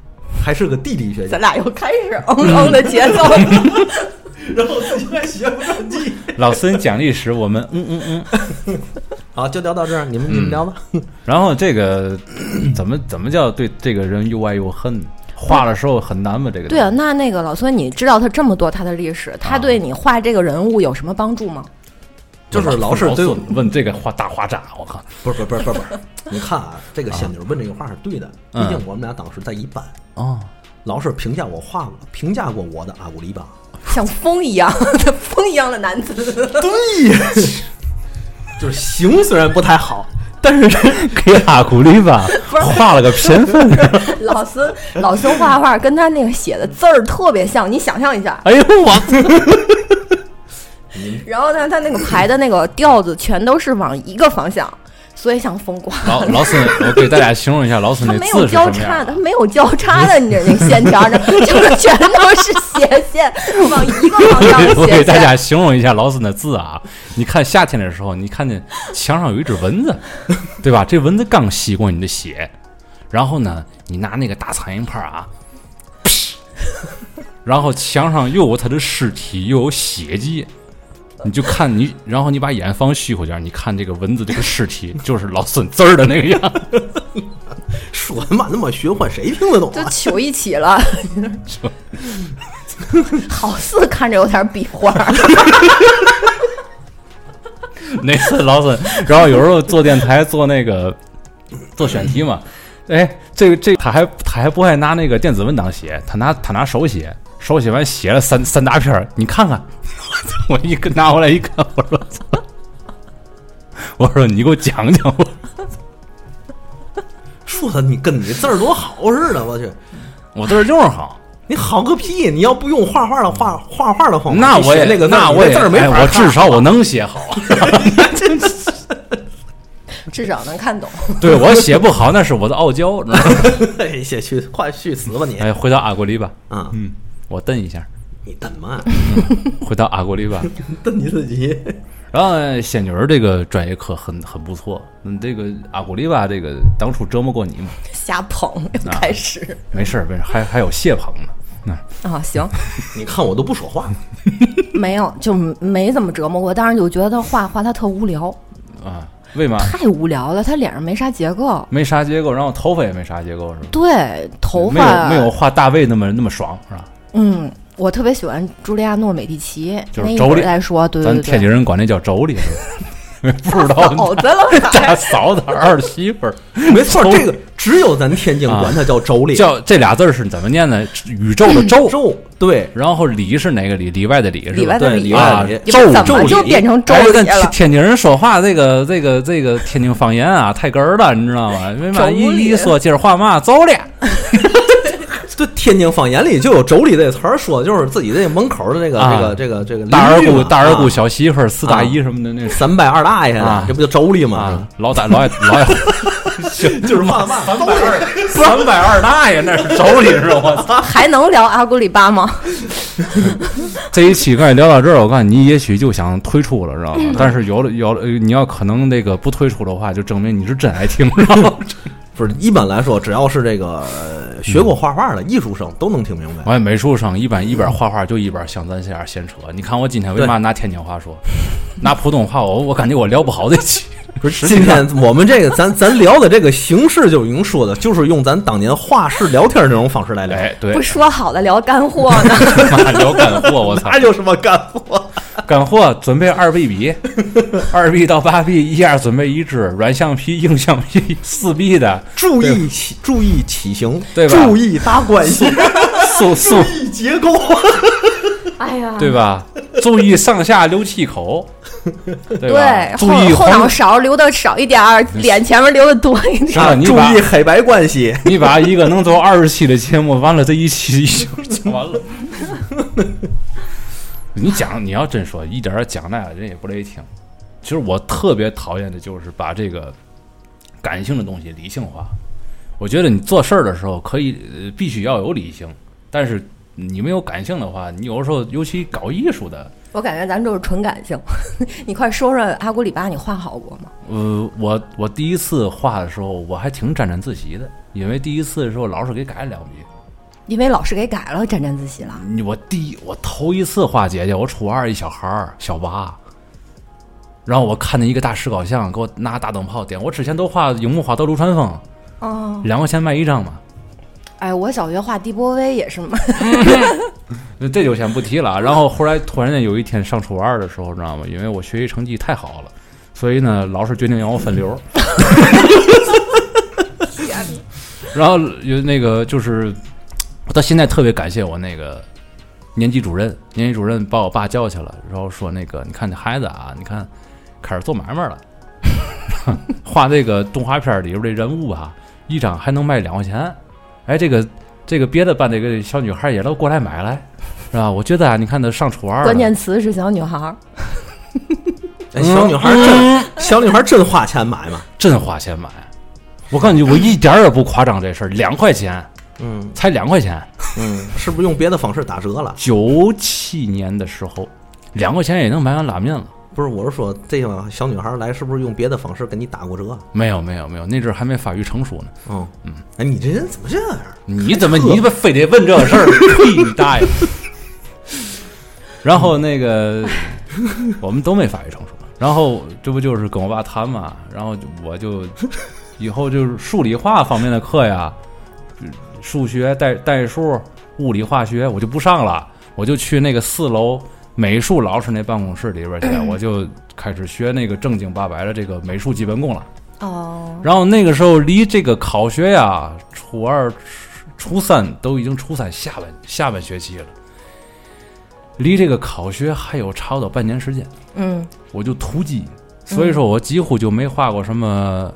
还是个地理学家咱，俩又开始嗯嗯的节奏。然后自己还学不上记。老孙讲历史，我们嗯嗯嗯。好，就聊到这儿，你们你们聊吧。然后这个怎么怎么叫对这个人又爱又恨？画的时候很难吗？这个对啊，那那个老孙，你知道他这么多他的历史，他对你画这个人物有什么帮助吗？就是老是对我问这个画大画渣，我靠！不是不是不是不是，你看啊，这个仙女问这个话是对的，毕嗯竟我们俩当时在一班，啊，老师评价我画过，评价过我的阿古丽巴。像风一样，风一样的男子。对呀，就是形虽然不太好，但是 给阿古丽吧 画了个偏分。老孙老孙画画跟他那个写的字儿特别像，你想象一下。哎呦我！然后呢，他那个排的那个调子全都是往一个方向，所以想风刮。老老孙，我给大家形容一下老孙那字没有交叉，的他。没有交叉的，你这那个线条呢就是全都是斜线，往一个方向的我给 大家。形容一下老孙的字啊！你看夏天的时候，你看见墙上有一只蚊子，对吧？这蚊子刚吸过你的血，然后呢，你拿那个大苍蝇拍儿啊，噗 然后墙上又有它的尸体，又有血迹，你就看你，然后你把眼放虚乎点儿，你看这个蚊子这个尸体，就是老孙字儿的那个样。说他妈那么玄幻，谁听得懂就啊？糗一起了，好似看着有点比划。那次老孙，然后有时候做电台做那个做选题嘛，哎，这个这他还他还不爱拿那个电子文档写，他拿他拿手写，手写完写了三三大篇儿你看看，我一个拿过来一看，我说操，我说你给我讲讲吧，说的你跟你字儿多好似的，我去，我字儿就是好，你好个屁！你要不用画画的画画画的方法，那我也那个那我也字儿没哎我法至少我能写好，至少能看懂。对我写不好那是我的傲娇，知道吗？哎，写去快去死吧你！哎，回到阿国里吧，嗯，嗯，我瞪一下，你瞪嘛，回到阿古里吧。瞪你自己。然后呃仙女儿这个专业课很很不错，嗯，这个阿古丽吧，这个当初折磨过你吗？瞎捧又开始没事儿，没事儿，还还有谢捧呢。那啊，行，你看我都不说话，没有就没怎么折磨过，但是就觉得他画画他特无聊，啊，为嘛？太无聊了，他脸上没啥结构。没啥结构，然后头发也没啥结构，是吧？对，头没有发没有画大卫那么那么爽，是吧？嗯，我特别喜欢朱莉亚诺·美第奇，就是妯娌会儿再说。对咱对。对，天津人管那叫妯娌，是吧？不知道。嫂子。了 大，嫂子儿媳妇儿，没错，这个只有咱天津管它叫妯娌，叫这俩字儿是怎么念呢？宇宙的宙，妯，对。然后里是哪个里？里外的里是里外的里。里外的里。你周们怎么就变成周了？天津人说话这个这个这个天津方言啊，太哏儿了，你知道吗？为嘛一一说今儿话嘛走了，对，天津方言里就有妯娌这词儿，说的就是自己这门口的这个啊这个这个这个大二姑大二姑啊小媳妇儿四大姨什么的那三拜二大爷啊的，这不就妯娌吗啊？，老大老爷 老爷 就是嘛嘛三百二三百二大爷那是妯娌是吧？我操！还能聊阿古里巴吗？这一期刚才聊到这儿，我告诉你，你也许就想退出了，知道吗？但是有了有了，呃你要可能那个不退出的话，就证明你是真爱听，知道吗？不是一般来说，只要是这个呃学过画画的艺术生都能听明白。我美术生一般一边画画就一边像咱这样闲扯。你看我今天为嘛拿天津话说，拿普通话我我感觉我聊不好这期。不是今天我们这个 咱咱聊的这个形式就已经说的，就是用咱当年画室聊天这种方式来聊，哎，对不，说好的聊干货呢？妈聊干货，我操！哪有什么干货？干货准备二 B 笔，二 B 到八 B 一下准备一支，软橡皮、硬橡皮四 B 的，注意起注意起形，对吧注意搭关系，速速注意结构。哎呀，对吧？注意上下留气口，对吧？对，注意后后脑，勺留的少一点儿，脸前面留的多一点。啊？你把注意黑白关系。你把一个能走二十期的节目，完了这一期就讲完了。你讲，你要真说一点儿讲那个人也不乐意听。其实我特别讨厌的就是把这个感性的东西理性化。我觉得你做事儿的时候可以、呃必须要有理性，但是你没有感性的话，你有时候尤其搞艺术的，我感觉咱就是纯感性。你快说说阿古里巴，你画好过吗？呃，我我第一次画的时候，我还挺沾沾自喜的，因为第一次的时候老师给改了两笔。因为老师给改了，沾沾自喜了。你我第一我头一次画姐姐，我初二一小孩儿小娃，然后我看见一个大石膏像，给我拿大灯泡点。我之前都画樱木花道、流川枫，哦，两块钱卖一张嘛，哎，我小学画帝波威也是嘛。那这就先不提了啊。然后后来突然间有一天上初二的时候，知道吗？因为我学习成绩太好了，所以呢，老师决定让我分流。然后有那个就是，我到现在特别感谢我那个年级主任，年级主任把我爸叫去了，然后说那个，你看这孩子啊，你看开始做买卖了，画这个动画片里边的人物啊，一张还能卖两块钱，哎，这个这个别的班这个小女孩也都过来买来，是吧？我觉得啊，你看她上初二，关键词是小女孩儿。哎小女孩真小女孩真花钱买吗？真花钱买。我告诉你，我一点儿也不夸张，这事儿两块钱，嗯才两块钱。嗯，是不是用别的方式打折了？九七年的时候，两块钱也能买碗拉面了。不是，我是说这个小女孩来是不是用别的方式跟你打过折？没有没有没有，那阵儿还没发育成熟呢。嗯嗯，哎，你这人怎么这样？你怎么 你怎么非得问这个事儿？呸！你大爷！然后那个我们都没发育成熟，然后这不就是跟我爸谈嘛，然后我就以后就是数理化方面的课呀，数学、代代数、物理、化学我就不上了，我就去那个四楼美术老师那办公室里边去，我就开始学那个正经八百的这个美术基本功了。哦，然后那个时候离这个考学呀，初二、初初三都已经初三下半下半学期了，离这个考学还有差不多半年时间，嗯。我就突击，所以说我几乎就没画过什么，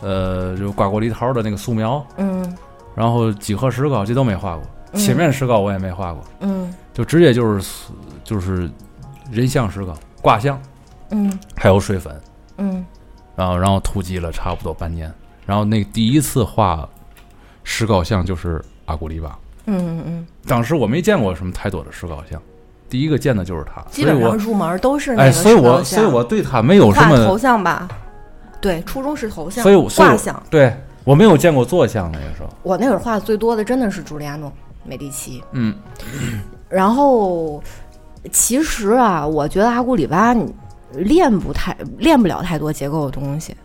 呃，就瓜果梨桃的那个素描，嗯然后几何石膏这都没画过，嗯。切面石膏我也没画过，嗯。就直接就是就是人像石膏、卦象，嗯。还有水粉，嗯。然后然后突击了差不多半年，然后那第一次画石膏像就是阿古丽巴，嗯嗯，当时我没见过什么太多的石膏像，第一个见的就是他，基本上入门都是那哎，个所以我所以我对他没有什么头，像吧。对，初中是头像，所以我所以我画像。对我没有见过坐像那个时候，我那会儿画的最多的真的是朱利亚诺、美第奇。嗯，然后其实啊，我觉得阿古里巴你练不太练不了太多结构的东西。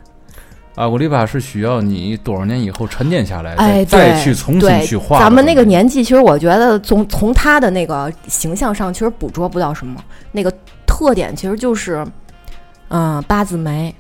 阿古里巴是需要你多少年以后沉淀下来，哎，再去重新去画咱们那个年纪，其实我觉得从从他的那个形象上，其实捕捉不到什么。那个特点其实就是，嗯、八字眉，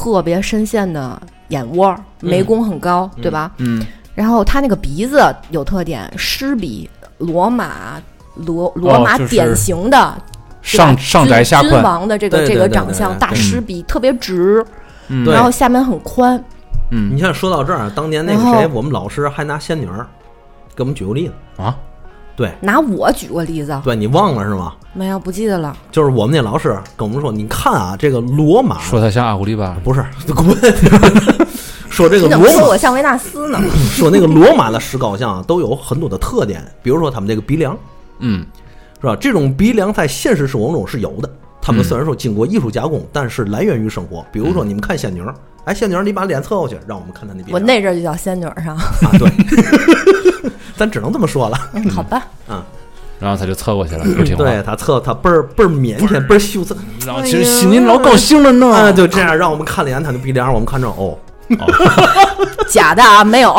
特别深陷的眼窝，眉弓很高，对吧？嗯，然后他那个鼻子有特点，狮鼻，罗马罗罗马典型的、上上窄下宽，王的这个这个长相，大狮鼻，特别直，嗯。然后下面很宽。嗯。你像说到这儿，当年那个谁，我们老师还拿仙女儿给我们举过例子。啊，对，拿我举过例子，对你忘了是吗？没有不记得了。就是我们那老师跟我们说，你看啊，这个罗马说他像阿古丽巴，不是滚，说这个你怎么罗马说我像维纳斯呢？说那个罗马的石膏像都有很多的特点，比如说他们这个鼻梁嗯是吧？这种鼻梁在现实生活中是有的。他们嗯虽然说经过艺术加工，但是来源于生活。比如说你们看仙女儿，哎，仙女儿，你把脸侧过去，让我们看她那鼻我。那阵儿就叫仙女儿上。啊，对，咱只能这么说了。嗯，好吧。嗯然后他就侧过去了，不听话，对他侧他倍儿倍儿腼腆，倍儿羞涩然后其实心里老高兴了呢，啊，就这样让我们看了一眼他的鼻梁，我们看着哦，假的啊，没有。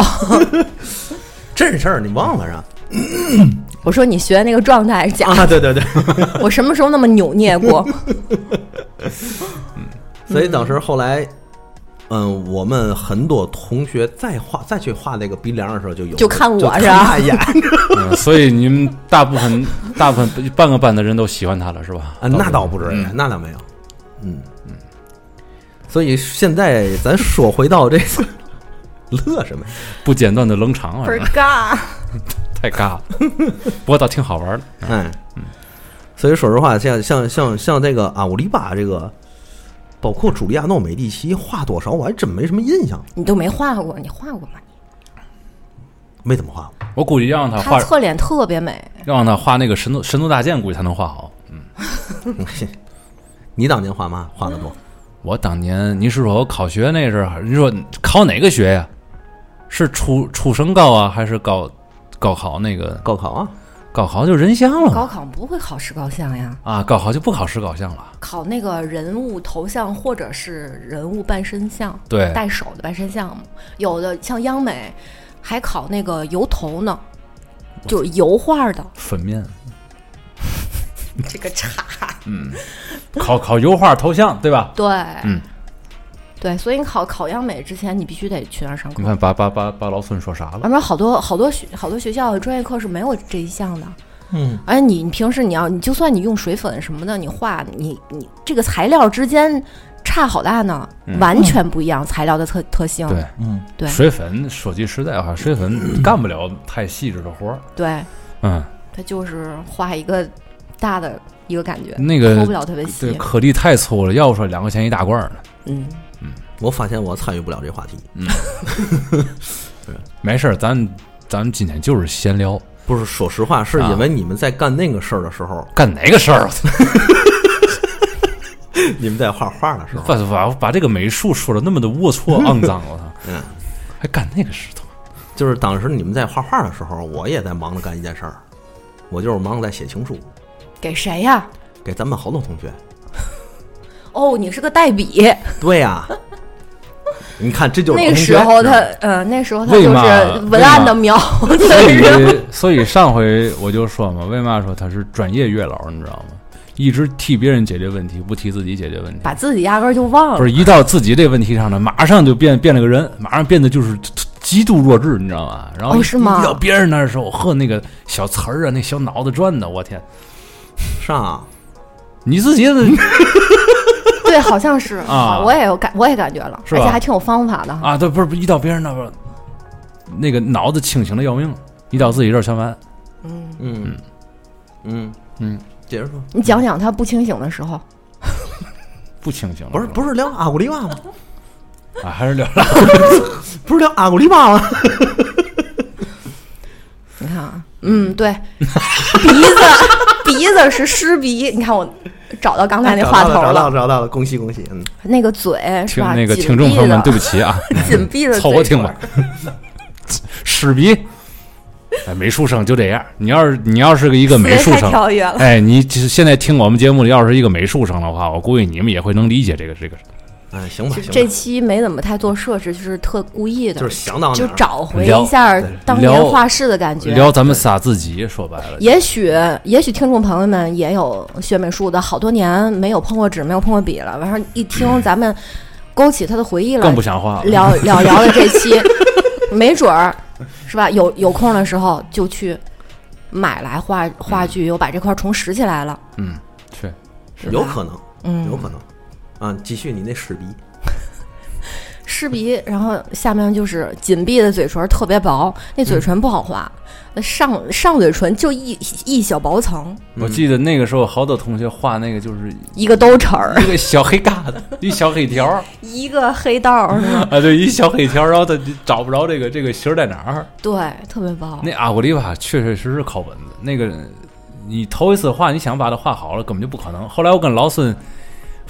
真事儿你忘了是吧？我说你学的那个状态是假的，啊，对对对，我什么时候那么扭捏过？嗯所以当时后来。嗯，我们很多同学再画再去画那个鼻梁的时候，就有就看我是吧看他一眼 嗯所以你们大部分大部分半个班的人都喜欢他了，是吧？啊，那倒不至于，那倒没有，嗯嗯。所以现在咱说回到这个，乐什么呀？不间断的冷场啊倍，儿尬。太尬了。不过倒挺好玩的。哎，所以说实话，像像像像这个阿乌里巴这个，包括朱利亚诺·美第奇画多少，我还真没什么印象，你都没画过，你画过吗？没怎么画过。我估计要让他他画，侧脸特别美，要让他画那个神度神度大剑，估计才能画好。嗯 你当年画嘛？画的多？我当年，你是说我考学那阵儿，你说考哪个学呀？是初初升高啊，还是高高考那个高考啊？高考就人像了高考不会考石膏像呀，啊？高考就不考石膏像了。考那个人物头像或者是人物半身像，对带手的半身像嘛。有的像央美还考那个油头呢，就是油画的。粉面，这个差，嗯考 考油画头像，对吧？对，嗯，对，所以你考考央美之前，你必须得去那儿上课你。看，把把把把老孙说啥了？要不然好多好多学好多学校的专业课是没有这一项的。嗯，而且你你平时你要你就算你用水粉什么的，你画你你这个材料之间差好大呢，完全不一样材料的特特性。对，嗯，对水粉说句实在话，水粉 干不了太细致的活儿。对，嗯，它就是画一个大的一个感觉，那个抠不了特别对，细。颗粒太粗了，要不说两块钱一大罐儿呢。嗯，我发现我参与不了这话题。嗯 没事儿，咱咱今天就是闲聊，不是，说实话，是因为你们在干那个事儿的时候，干哪个事儿？你们在画画的时候，把把把这个美术说的那么的龌龊肮脏，我操，嗯，还干那个事头？就是当时你们在画画的时候，我也在忙着干一件事儿，我就是忙着在写情书，给谁呀？给咱们好多同学。哦，你是个代笔。对呀、你看这就是那个时候他是吧，嗯，那时候他就是文案的苗子所，以 所以上回我就说嘛，为嘛说他是专业月老，你知道吗？一直替别人解决问题，不替自己解决问题。把自己压根儿就忘了。不是一到自己这问题上呢，马上就变变了个人，马上变得就是极度弱智，你知道吗？然后一哦是吗一到别人那儿的时候，呵，那个小词儿啊，那小脑子转的，我天！上啊，你自己的 对，好像是。啊。我也有感，我也感觉了，是而且还挺有方法的。啊，对，不是一到别人那边，那个脑子清醒的要命，一到自己这儿全完。嗯，嗯。嗯。嗯，接着说，你讲讲他不清醒的时候，不清醒了，不是不是聊阿古丽娃吗？啊，还是聊聊 不是聊阿古丽巴吗？啊，嗯，对，鼻子鼻子是湿鼻，你看我找到刚才那话头了，找到了，找到了，恭喜恭喜，嗯，那个嘴是吧？听那个听众朋友们，对不起啊，紧闭的凑合听吧。湿鼻，哎，美术生就这样。你要是你要是个一个美术生。哎，你就是现在听我们节目里，要是一个美术生的话，我估计你们也会能理解这个这个。哎，行吧，行吧，这期没怎么太做设置，就是特故意的，就是想到哪就找回一下当年画室的感觉。聊咱们仨自己，说白了，也许，也许听众朋友们也有学美术的，好多年没有碰过纸，没有碰过笔了。完事儿一听咱们勾起他的回忆了，更不想画了。聊聊聊的这期，没准儿是吧？有有空的时候就去买来画画具，又把这块儿重拾起来了。嗯，是有可能，嗯，有可能。啊，继续你那湿鼻，湿鼻，然后下面就是紧闭的嘴唇，特别薄，那嘴唇不好画，那上上嘴唇就一一小薄层，我记得那个时候，好多同学画那个就是一个兜齿儿，一个小黑疙瘩，一小黑条儿 一个黑道儿是吗？啊，对，一小黑条儿，然后他就找不着这个这个形儿在哪儿。对，特别薄。那阿古丽吧，确确实实靠本子。那个你头一次画，你想把它画好了，根本就不可能。后来我跟老孙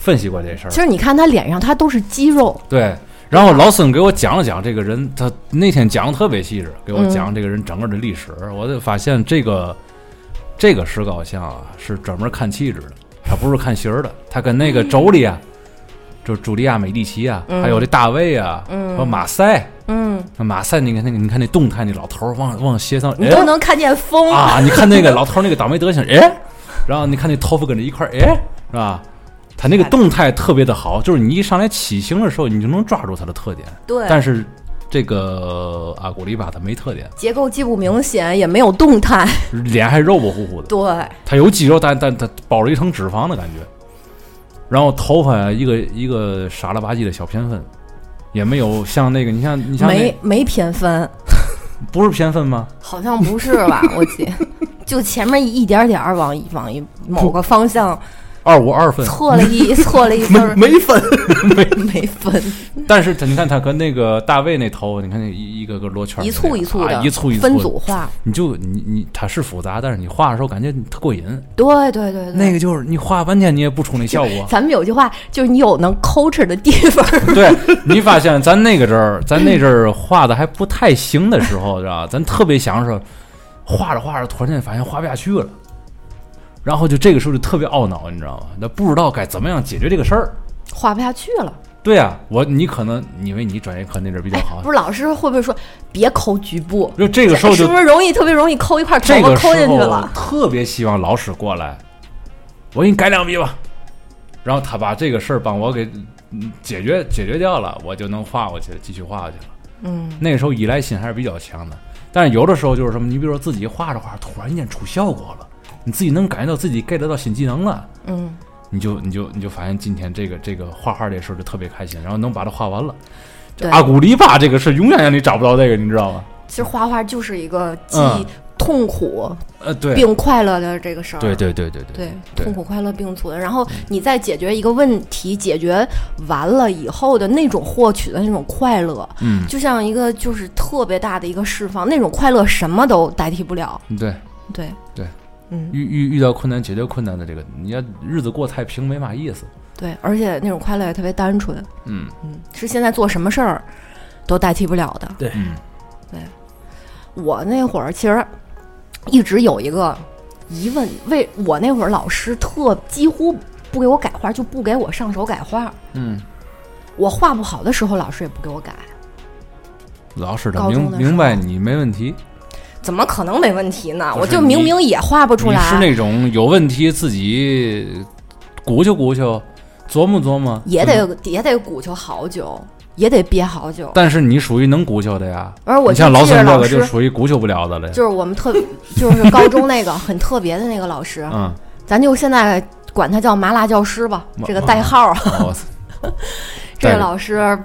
分析过这事儿其，实你看他脸上，他都是肌肉，对。然后老孙给我讲了讲这个人，他那天讲的特别细致，给我讲这个人整个的历史。我就发现这个这个石膏像啊，是专门看气质的，他不是看形儿的。他跟那个妯娌啊，就是茱莉亚·美第奇啊，还有这大卫啊，嗯和马赛，嗯，马赛，你看那个，你看那动态，那老头儿往往斜上，你哎都能看见风，啊，你看那个老头儿那个倒霉德行，哎，然后你看那头发跟着一块儿，哎，是吧？他那个动态特别的好，就是你一上来起型的时候，你就能抓住它的特点。对，但是这个阿古丽巴它没特点，结构既不明显，也没有动态，脸还肉不乎乎的。对，它有肌肉，但但它包了一层脂肪的感觉。然后头发，一个一个傻了吧唧的小偏分，也没有像那个，你像你像没没偏分，不是偏分吗？好像不是吧？我记，就前面一点点儿往一往一某个方向二五二分，错了一 错了一分。没分，没分，没分，但是他你看他跟那个大卫那头，你看那一一个个罗圈，一簇一簇的，啊一簇一簇分的组画，你就你你它是复杂，但是你画的时候感觉特过瘾。对对对对，那个就是你画半天你也不出那效果。咱们有句话就是你有能抠哧的地方，对你发现咱那个阵儿，咱那阵儿画的还不太行的时候，是吧？咱特别想说画着画着，突然间发现画不下去了，然后就这个时候就特别懊恼，你知道吗？那不知道该怎么样解决这个事儿。画不下去了。对呀、我你可能因为你专业课那阵儿比较好哎不，是老师会不会说别抠局部？就这个时候就是不是容易特别容易抠一块头发抠进去了？特别希望老师过来，我给你改两笔吧，然后他把这个事儿帮我给嗯解决解决掉了，我就能画过去，继续画过去了。嗯，那个时候依赖心还是比较强的，但是有的时候就是什么，你比如说自己画着画，突然间出效果了，你自己能感觉到自己 get 到新技能了，嗯，你就你就你就发现今天这个这个画画这事儿就特别开心，然后能把它画完了。对阿古丽巴这个事永远让你找不到这个，你知道吗？其实画画就是一个既嗯痛苦呃，对，并快乐的这个事儿。对对对对对，对痛苦快乐并存。然后你在解决一个问题，解决完了以后的那种获取的那种快乐，嗯，就像一个就是特别大的一个释放，那种快乐什么都代替不了。对。对对，嗯，遇遇遇到困难解决困难的这个，你要日子过太平没嘛意思。对，而且那种快乐也特别单纯，嗯。嗯，是现在做什么事儿都代替不了的。对。嗯。我那会儿其实一直有一个疑问，为我那会儿老师特几乎不给我改画，就不给我上手改画。嗯，我画不好的时候，老师也不给我改，老师的明明白你没问题，怎么可能没问题呢？我就明明也画不出你来。是那种有问题自己鼓秋鼓秋，琢磨琢磨，也得也得鼓秋好久，也得憋好久。但是你属于能鼓秋的呀。而我你像老孙这个就，属于鼓秋不了的了。就是我们特 就是高中那个很特别的那个老师，嗯，咱就现在管他叫麻辣教师吧，这个代号啊。哦 这个老师，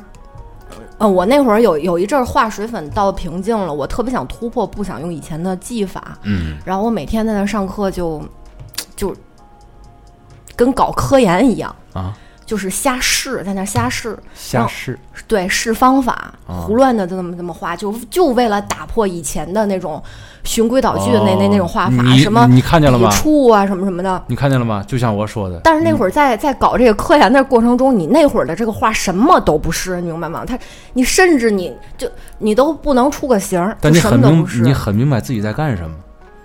呃，我那会儿有有一阵儿画水粉到瓶颈了，我特别想突破，不想用以前的技法，嗯。然后我每天在那上课就就跟搞科研一样，啊，就是瞎试，在那瞎试，瞎试对，试方法，啊胡乱的这么这么画，就就为了打破以前的那种循规蹈矩的那、那那种画法，什么你看见了吗笔？触啊，什么什么的。你看见了吗？就像我说的，但是那会儿在在搞这个科研的过程中，你那会儿的这个画什么都不是，你明白吗？他你甚至你就你都不能出个形儿，但你很明。你很明白自己在干什么，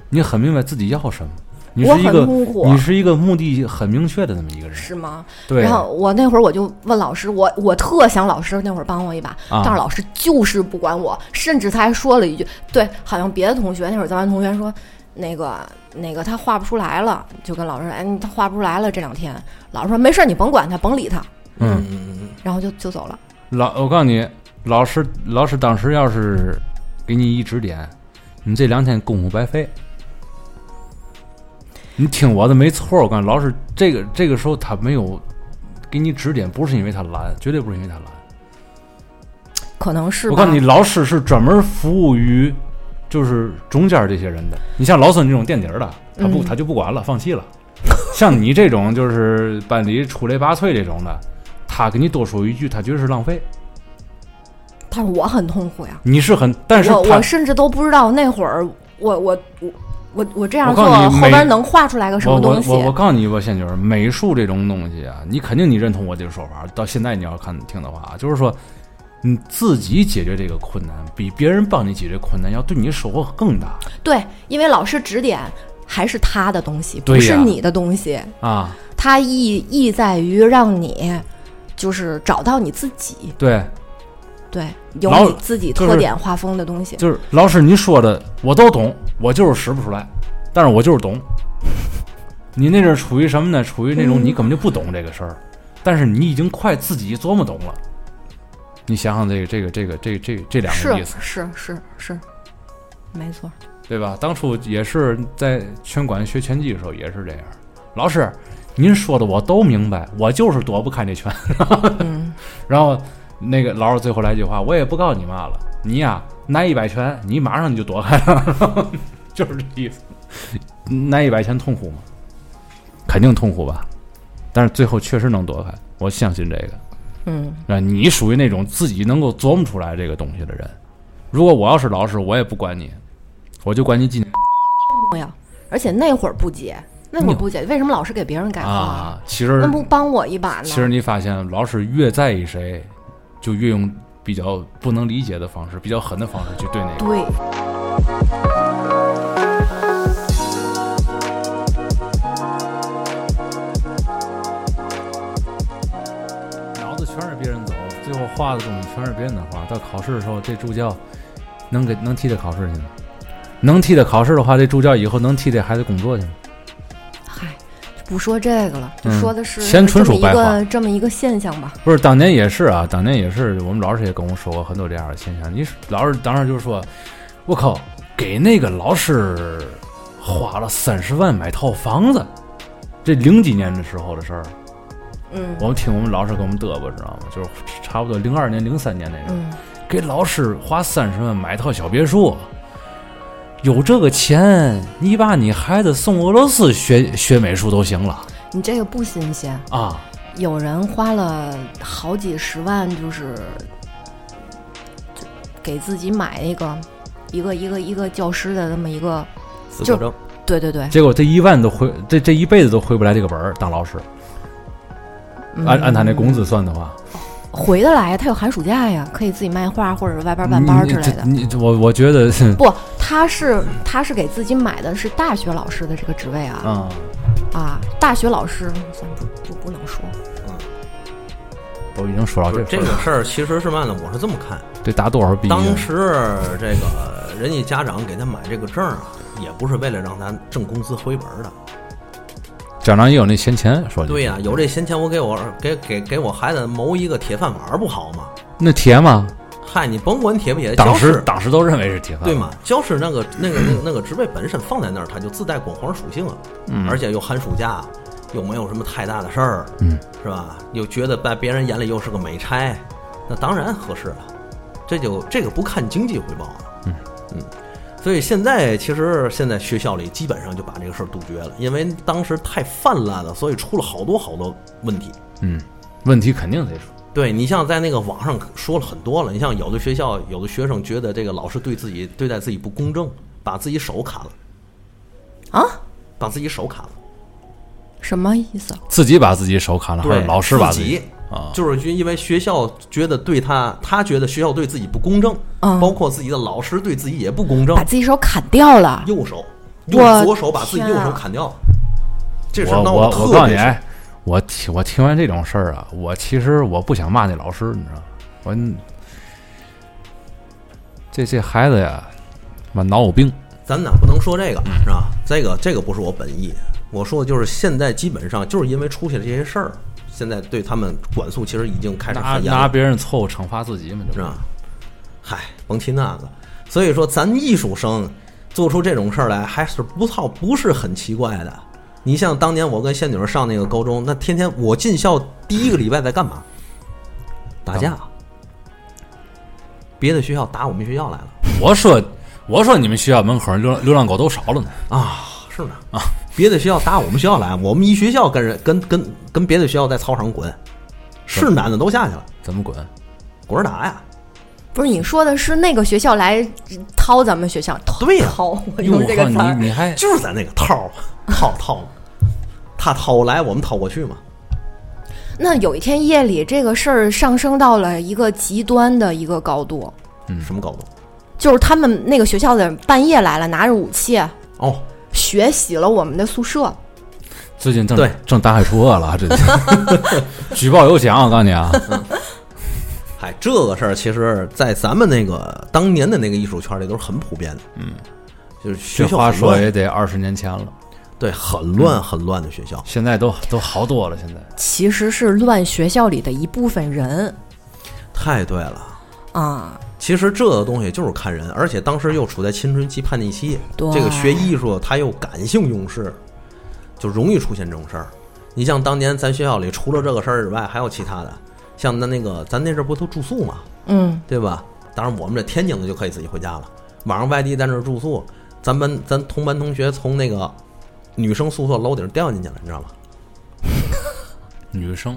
你很明白自己要什么，你是一个你是一个目的很明确的那么一个人。是吗？对，然后我那会儿我就问老师，我我特想老师那会儿帮我一把，啊但是老师就是不管我，甚至他还说了一句，对，好像别的同学那会儿咱班同学说，那个那个他画不出来了，就跟老师说，哎，他画不出来了这两天，老师说没事儿，你甭管他，甭理他，嗯嗯，然后就就走了。老我告诉你，老师老师当时要是给你一指点，你这两天功夫白费。你听我的没错，我告诉你，老师这个这个时候他没有给你指点，不是因为他懒，绝对不是因为他懒。可能是我告诉你，老师是专门服务于就是中间这些人的。你像老孙这种垫底儿的，他不嗯他就不管了，放弃了。像你这种就是班里出类拔萃这种的，他给你多说一句，他觉得是浪费。但是我很痛苦呀，你是很，但是我我甚至都不知道那会儿我我我我我这样做后边能画出来个什我我么东西？我我告诉你吧，仙女儿，美术这种东西啊，你肯定你认同我这个说法。到现在你要看听的话，就是说你自己解决这个困难，比别人帮你解决困难要对你收获更大。对，因为老师指点，还是他的东西，不是你的东西。啊，他意意在于让你就是找到你自己，对，对，有你自己特点画风的东西。就是老师你说的我都懂，我就是使不出来，但是我就是懂。你那阵儿处于什么呢？处于那种嗯你根本就不懂这个事儿，但是你已经快自己琢磨懂了。你想想这个这个这个这这这两个意思，是是是是，没错。对吧？当初也是在拳馆学拳击的时候也是这样。老师，您说的我都明白，我就是躲不开那拳。嗯，然后那个老师最后来句话，我也不告诉你妈了，你呀拿一百拳，你马上你就躲开了，就是这意思。拿一百拳痛苦吗？肯定痛苦吧，但是最后确实能躲开，我相信这个。嗯，啊，你属于那种自己能够琢磨出来这个东西的人。如果我要是老师，我也不管你，我就管你今重要。而且那会儿不解，那会儿不解，为什么老是给别人改话？啊。其实那不帮我一把呢？其实你发现，老师越在意谁，就越用比较不能理解的方式、比较狠的方式去对那个。对，脑子全是别人走，最后画的东西全是别人的画。到考试的时候，这助教能给能替他考试去吗？能替他考试的话，这助教以后能替这孩子工作去吗？嗨，不说这个了，就嗯说的是先纯属一白话个这么一个现象吧。不是，当年也是啊，当年也是，我们老师也跟我说过很多这样的现象。你老师当时就说：“我靠，给那个老师花了三十万买套房子。”这零几年的时候的事儿，嗯我们听我们老师给我们嘚啵，知道吗？就是差不多零二年、零三年那阵儿，嗯，给老师花三十万买套小别墅。有这个钱，你把你孩子送俄罗斯学学美术都行了。你这个不新鲜，啊！有人花了好几十万，就是就给自己买一个一个一个一个教师的这么一个，就资格证，对对对，结果这一万都回，这这一辈子都回不来这个本儿当老师。嗯。按按他那工资算的话，回得来，他有寒暑假呀，可以自己卖画或者是外边办班儿之类的。你你我我觉得，不，他是他是给自己买的是大学老师的这个职位啊啊，啊，大学老师算不不不能说，都已经说到这这个事儿，其实是嘛呢？我是这么看，得打多少币？当时这个人家家长给他买这个证啊，也不是为了让他挣工资回本儿的。家长也有那闲钱，说对呀、有这闲钱，我给我给给给我孩子谋一个铁饭碗儿不好吗？那铁吗？嗨，你甭管铁不铁，当时当时都认为是铁饭，对？吗？教师那个那个那个那个职位本身放在那儿，它就自带光环属性啊，嗯，而且又寒暑假，又没有什么太大的事儿，嗯，是吧？又觉得在别人眼里又是个美差，那当然合适了。这就这个不看经济回报了，嗯嗯。所以现在其实现在学校里基本上就把这个事儿杜绝了，因为当时太泛滥了，所以出了好多好多问题。嗯，问题肯定得出，对你像在那个网上说了很多了，你像有的学校有的学生觉得这个老师对自己对待自己不公正，把自己手砍了，啊，把自己手砍了，什么意思？自己把自己手砍了，还对，是老师把自己啊？就是因为学校觉得对他，他觉得学校对自己不公正，嗯包括自己的老师对自己也不公正把，自己手砍掉了，右手用左手把自己右手砍掉了，这事我儿闹我我告诉你，得特别我听我听完这种事儿啊，我其实我不想骂那老师，你知道吗？我这这孩子呀，妈脑有病。咱哪不能说这个是吧？这个这个不是我本意，我说的就是现在基本上就是因为出现了这些事儿，现在对他们管束其实已经开始拿很严了，拿别人错误惩罚自己嘛，这不是吧？嗨，甭提那个。所以说，咱艺术生做出这种事儿来，还是不操不是很奇怪的。你像当年我跟仙女儿上那个高中，那天天我进校第一个礼拜在干嘛？打架。别的学校打我们学校来了我说我说你们学校门口流流浪狗都少了呢，啊！是呢啊，别的学校打我们学校来，我们一学校跟人跟跟跟别的学校在操场滚，是男的都下去了，怎么滚？滚着打呀。不是你说的是那个学校来掏咱们学校？掏对呀掏，我用这个，词儿你你还就是在那个套儿套套，他掏来，我们掏过去嘛。那有一天夜里，这个事儿上升到了一个极端的一个高度，嗯什么高度？就是他们那个学校的半夜来了，拿着武器，哦，血洗了我们的宿舍。最近正对。正大海出恶了，这 举报有奖，我告诉你啊，嗨，这个事儿其实，在咱们那个当年的那个艺术圈里都是很普遍的。嗯，就是学这话校，说也得二十年前了，对，很乱很乱的学校。现在都都好多了，现在。其实是乱学校里的一部分人。太对了。啊。其实这个东西就是看人，而且当时又处在青春期叛逆期，这个学艺术他又感性用事，就容易出现这种事儿。你像当年咱学校里除了这个事儿以外，还有其他的，像那那个咱那阵儿不都住宿嘛，嗯，对吧？当然我们这天津的就可以自己回家了，晚上外地在那儿住宿，咱班咱同班同学从那个女生宿舍楼顶掉进去了，你知道吗？女生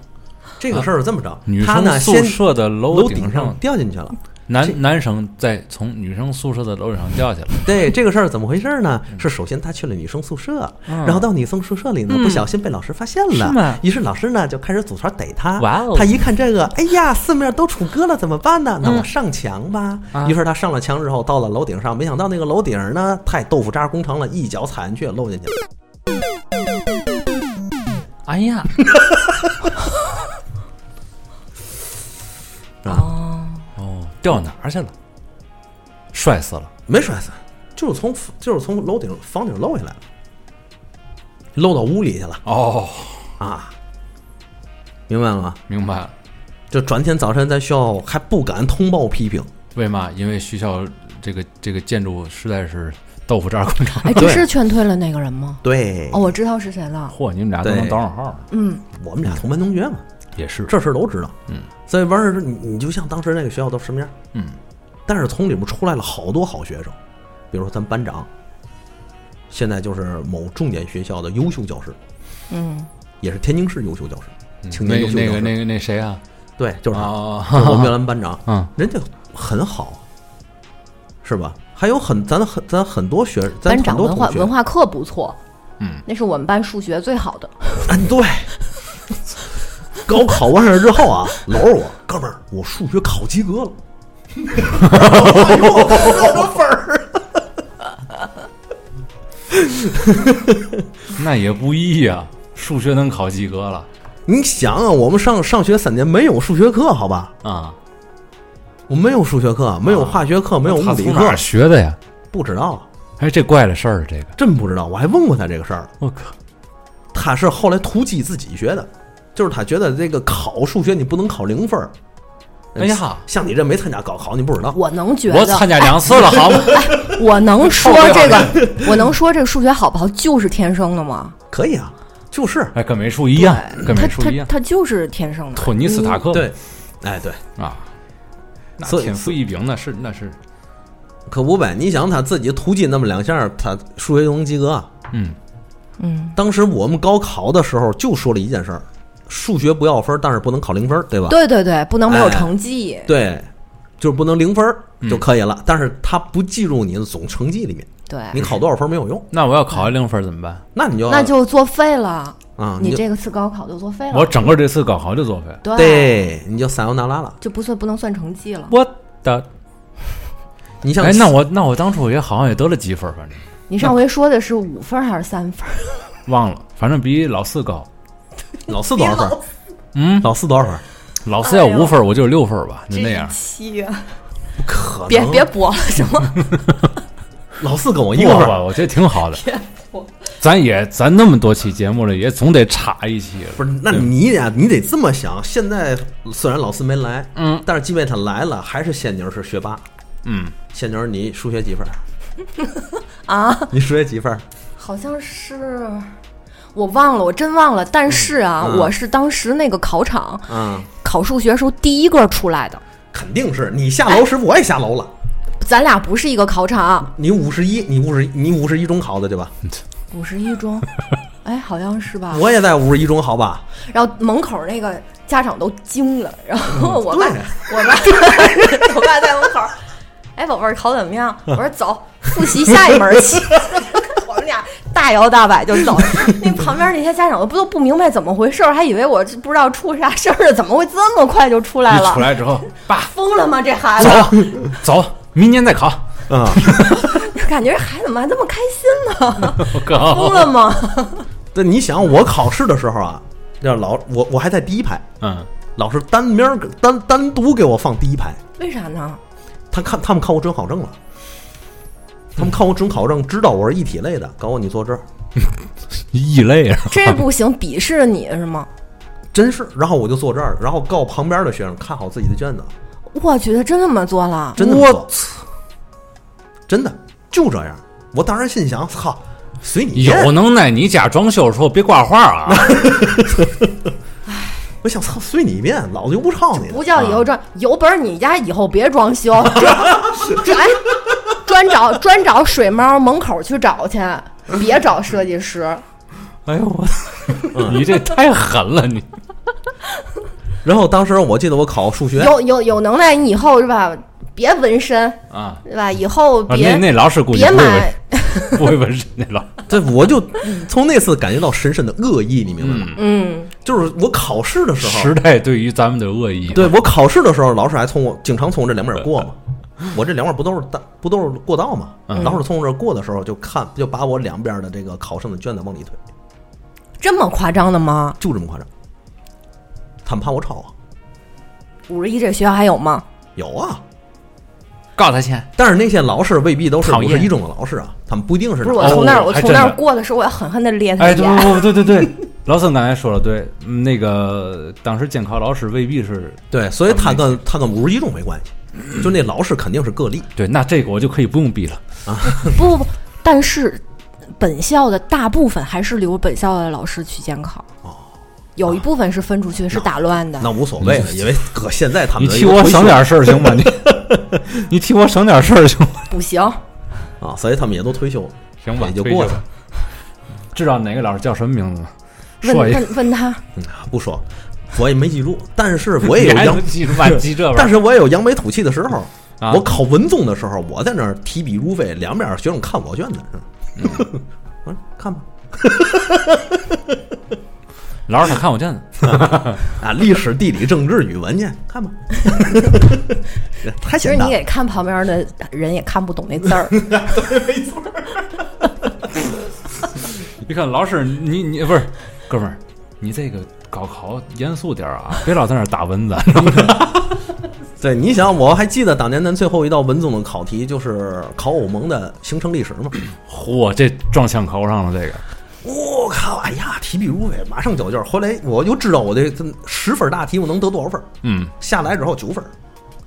这个事儿是这么着，女生宿舍的楼楼顶上掉进去了。男男生在从女生宿舍的楼顶上掉下来，对这个事儿怎么回事呢？是首先他去了女生宿舍，然后到女生宿舍里呢，不小心被老师发现了，于是老师呢就开始组团逮他。哇哦他一看这个，哎呀，四面都楚歌了，怎么办呢？那我上墙吧。啊于是他上了墙之后，到了楼顶上，没想到那个楼顶呢太豆腐渣工程了，一脚踩进去漏进去了。哎呀，掉哪儿去了？摔死了，没摔死，就是从就是从楼顶房顶漏下来了，漏到屋里去了哦，啊！明白了吗？明白了。就转天早晨在学校还不敢通报批评，为嘛？因为学校这个这个建筑实在是豆腐渣工程。哎，这是劝退了那个人吗？对，哦，我知道是谁了。嚯，你们俩都能对倒上号，嗯，我们俩同班同学嘛，也是。这事儿都知道。嗯，所以完事儿你你就像当时那个学校都什么样？嗯，但是从里面出来了好多好学生，比如说咱班长，现在就是某重点学校的优秀教师，嗯，也是天津市优秀教师，嗯青年优秀教师。那个那个那谁啊？对，就是他，啊，就是我们原来班长，嗯，人家很好，是吧？还有很咱很咱很多学咱班长文化文化课不错，嗯，那是我们班数学最好的。嗯，对。高考完事儿之后啊，搂着我，哥们儿，我数学考及格了。多少分儿？那也不易呀，数学能考及格了你想啊，我们上上学三年没有数学课，好吧？啊？我没有数学课，没有化学课，没有物理课学的呀？不知道，哎，这怪了事儿，这个真不知道。我还问过他这个事儿，我靠，他是后来突击自己学的，就是他觉得这个考数学你不能考零分儿。哎呀像你这没参加高考，你不知道。我能觉得，我参加两次了，好吗？我能说这个，我能说这个数学好不好就是天生的吗？可以啊，就是哎，跟美术一样，跟他他美术一样。他就是天生的。托尼斯塔克对，哎对，啊，那天赋异禀，那是那是，可不呗。你想他自己突击那么两下，他数学就能及格啊。嗯，嗯，当时我们高考的时候就说了一件事儿：数学不要分，但是不能考零分，对吧？对对对，不能没有哎成绩。对，就是不能零分就可以了，但是他不计入你的总成绩里面，对，你考多少分没有用，那我要考零分怎么办？那你就那就作废了。啊，你这个次高考就作废了。我整个这次高考就作废。对，对，你就撒由那拉了。就不算不能算成绩了。我的，你像哎，那我那我当初也好像也得了几分，反正你上回说的是五分还是三分？忘了，反正比老四高。老四多少分儿？嗯，老四多少分儿？老四要五分，我就是六分吧，就那样。期啊！不可能，别别播了，行吗？老四跟我一不个分我觉得挺好的。别播。咱也咱那么多期节目了，也总得插一期了。不是？那你俩，你得这么想。现在虽然老四没来，嗯但是即便他来了，还是仙女儿是学霸。嗯，仙女儿，你数学几分儿？啊，你数学几分儿？好像是我忘了，我真忘了。但是啊，嗯我是当时那个考场嗯，考数学时候第一个出来的。肯定是你下楼时我也下楼了。咱俩不是一个考场，你五十一，你五十，你五十一中考的对吧？五十一中，哎，好像是吧？我也在五十一中，好吧？然后门口那个家长都惊了，然后我爸，对我爸，我爸在门口，哎，宝贝儿考怎么样？我说走，复习下一门去。我们俩大摇大摆就走，那旁边那些家长都不都不明白怎么回事儿，还以为我这不知道出啥事儿了，怎么会这么快就出来了出？来之后，爸疯了吗？这孩子走走，明年再考。嗯，感觉这孩子怎么还这么开心呢？疯，了吗？对，你想我考试的时候啊，要老我我还在第一排，嗯，老师单名单单独给我放第一排，为啥呢？他看他们看我准考证了，他们看我准考证，知道我是一体类的，告诉我你坐这儿，异类啊，这不行，鄙视你是吗？真是，然后我就坐这儿，然后告旁边的学生看好自己的卷子，我去，他真这么做了？真的做，真的就这样。我当时心想，操，随你便有能耐你家装修的时候别挂画啊！我想操，随你便，老子又不唱你的。不叫以后装，有本事你家以后别装修，这这哎专找专找水猫门口去找去，别找设计师。哎呦我，你这太狠了你！然后当时我记得我考数学，有有有能耐，你以后是吧？别纹身，啊，对吧？以后啊别、那那老师估计别不会买纹，不会纹身那老，对我就从那次感觉到深深的恶意，你明白吗？嗯，就是我考试的时候，时代对于咱们的恶意。对我考试的时候，老师还从我经常从我这两边过嘛。我这两边不都是大不都是过道嘛？嗯老师从我这过的时候，就看就把我两边的这个考生的卷子往里推，这么夸张的吗？就这么夸张。他们怕我抄啊，五十一这学校还有吗？有啊。告他去，但是那些老师未必都是讨厌五十一中的老师啊，他们不一定是不是。我从那儿，哦我从那儿的过的时候，我要狠狠的咧他哎，一眼。对对对对对，老孙刚才说的对，嗯那个当时监考老师未必是对，所以他跟他跟五十一中没关系，就那老师肯定是个例。对，那这个我就可以不用逼了啊。不不不，但是本校的大部分还是留本校的老师去监考。哦有一部分是分出去，是打乱的。那无所谓了，因为搁现在他们 你替我省点事儿行吗？你你替我省点事儿行吗？不行，啊，所以他们也都退休了，行吧，也就过去。知道哪个老师叫什么名字吗？问问问他，嗯，不说，我也没记住，但是我也 有扬，记住吧？记这玩意儿但是我也有扬眉吐气的时候。啊我考文综的时候，我在那儿提笔如飞，两边学生看我卷子，嗯，看吧，老师他看我卷子，啊，历史、地理、政治、语文去看吧，太简单了。其实你也看旁边的人也看不懂那字儿。你看老师，你你不是哥们儿，你这个高考严肃点儿啊，别老在那儿打蚊子。对，你想，我还记得当年咱最后一道文综的考题就是考欧盟的形成历史嘛。嚯，这撞枪口上了，这个我靠！哎呀，提笔如飞，马上交卷。后来我就知道我这这十分大题我能得多少分，嗯下来之后九分。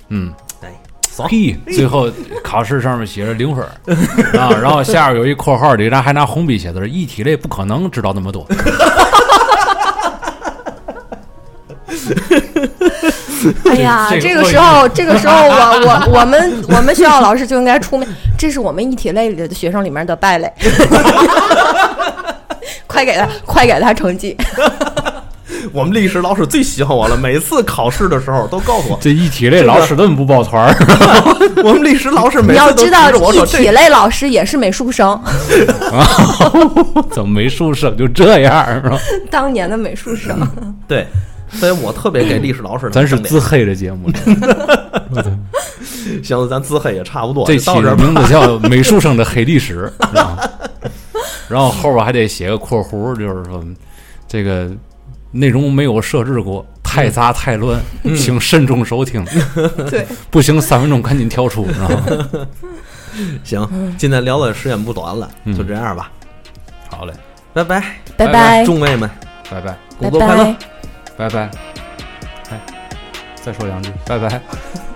嗯，哎，爽！屁，最后考试上面写着零分儿啊，然后下边有一括号里，然后还拿红笔写的是一体类不可能知道那么多。哎呀，这个时候，这个时候我我我们我们学校老师就应该出面，这是我们一体类里的学生里面的败类。快给他，快给他成绩！我们历史老师最喜欢我了，每次考试的时候都告诉我，这一体类老师怎么不抱团儿？我们历史老师每你要次都知道，指着我说一体类老师也是美术生啊，怎么美术生就这样是吧？当年的美术生。对，所以我特别给历史老师咱是自黑的节目，行，咱自黑也差不多，这期就到这名字叫 《美术生的黑历史》啊，然后后边还得写个括弧，就是说这个内容没有设置过，太杂太乱，请慎重收听。对，不行，三分钟赶紧跳出，知道吗？行，今天聊的时间不短了，嗯。就这样吧，好嘞，拜拜，拜拜。拜，众位们，拜拜，工作快乐。拜。。拜拜。哎，再说两句，拜拜。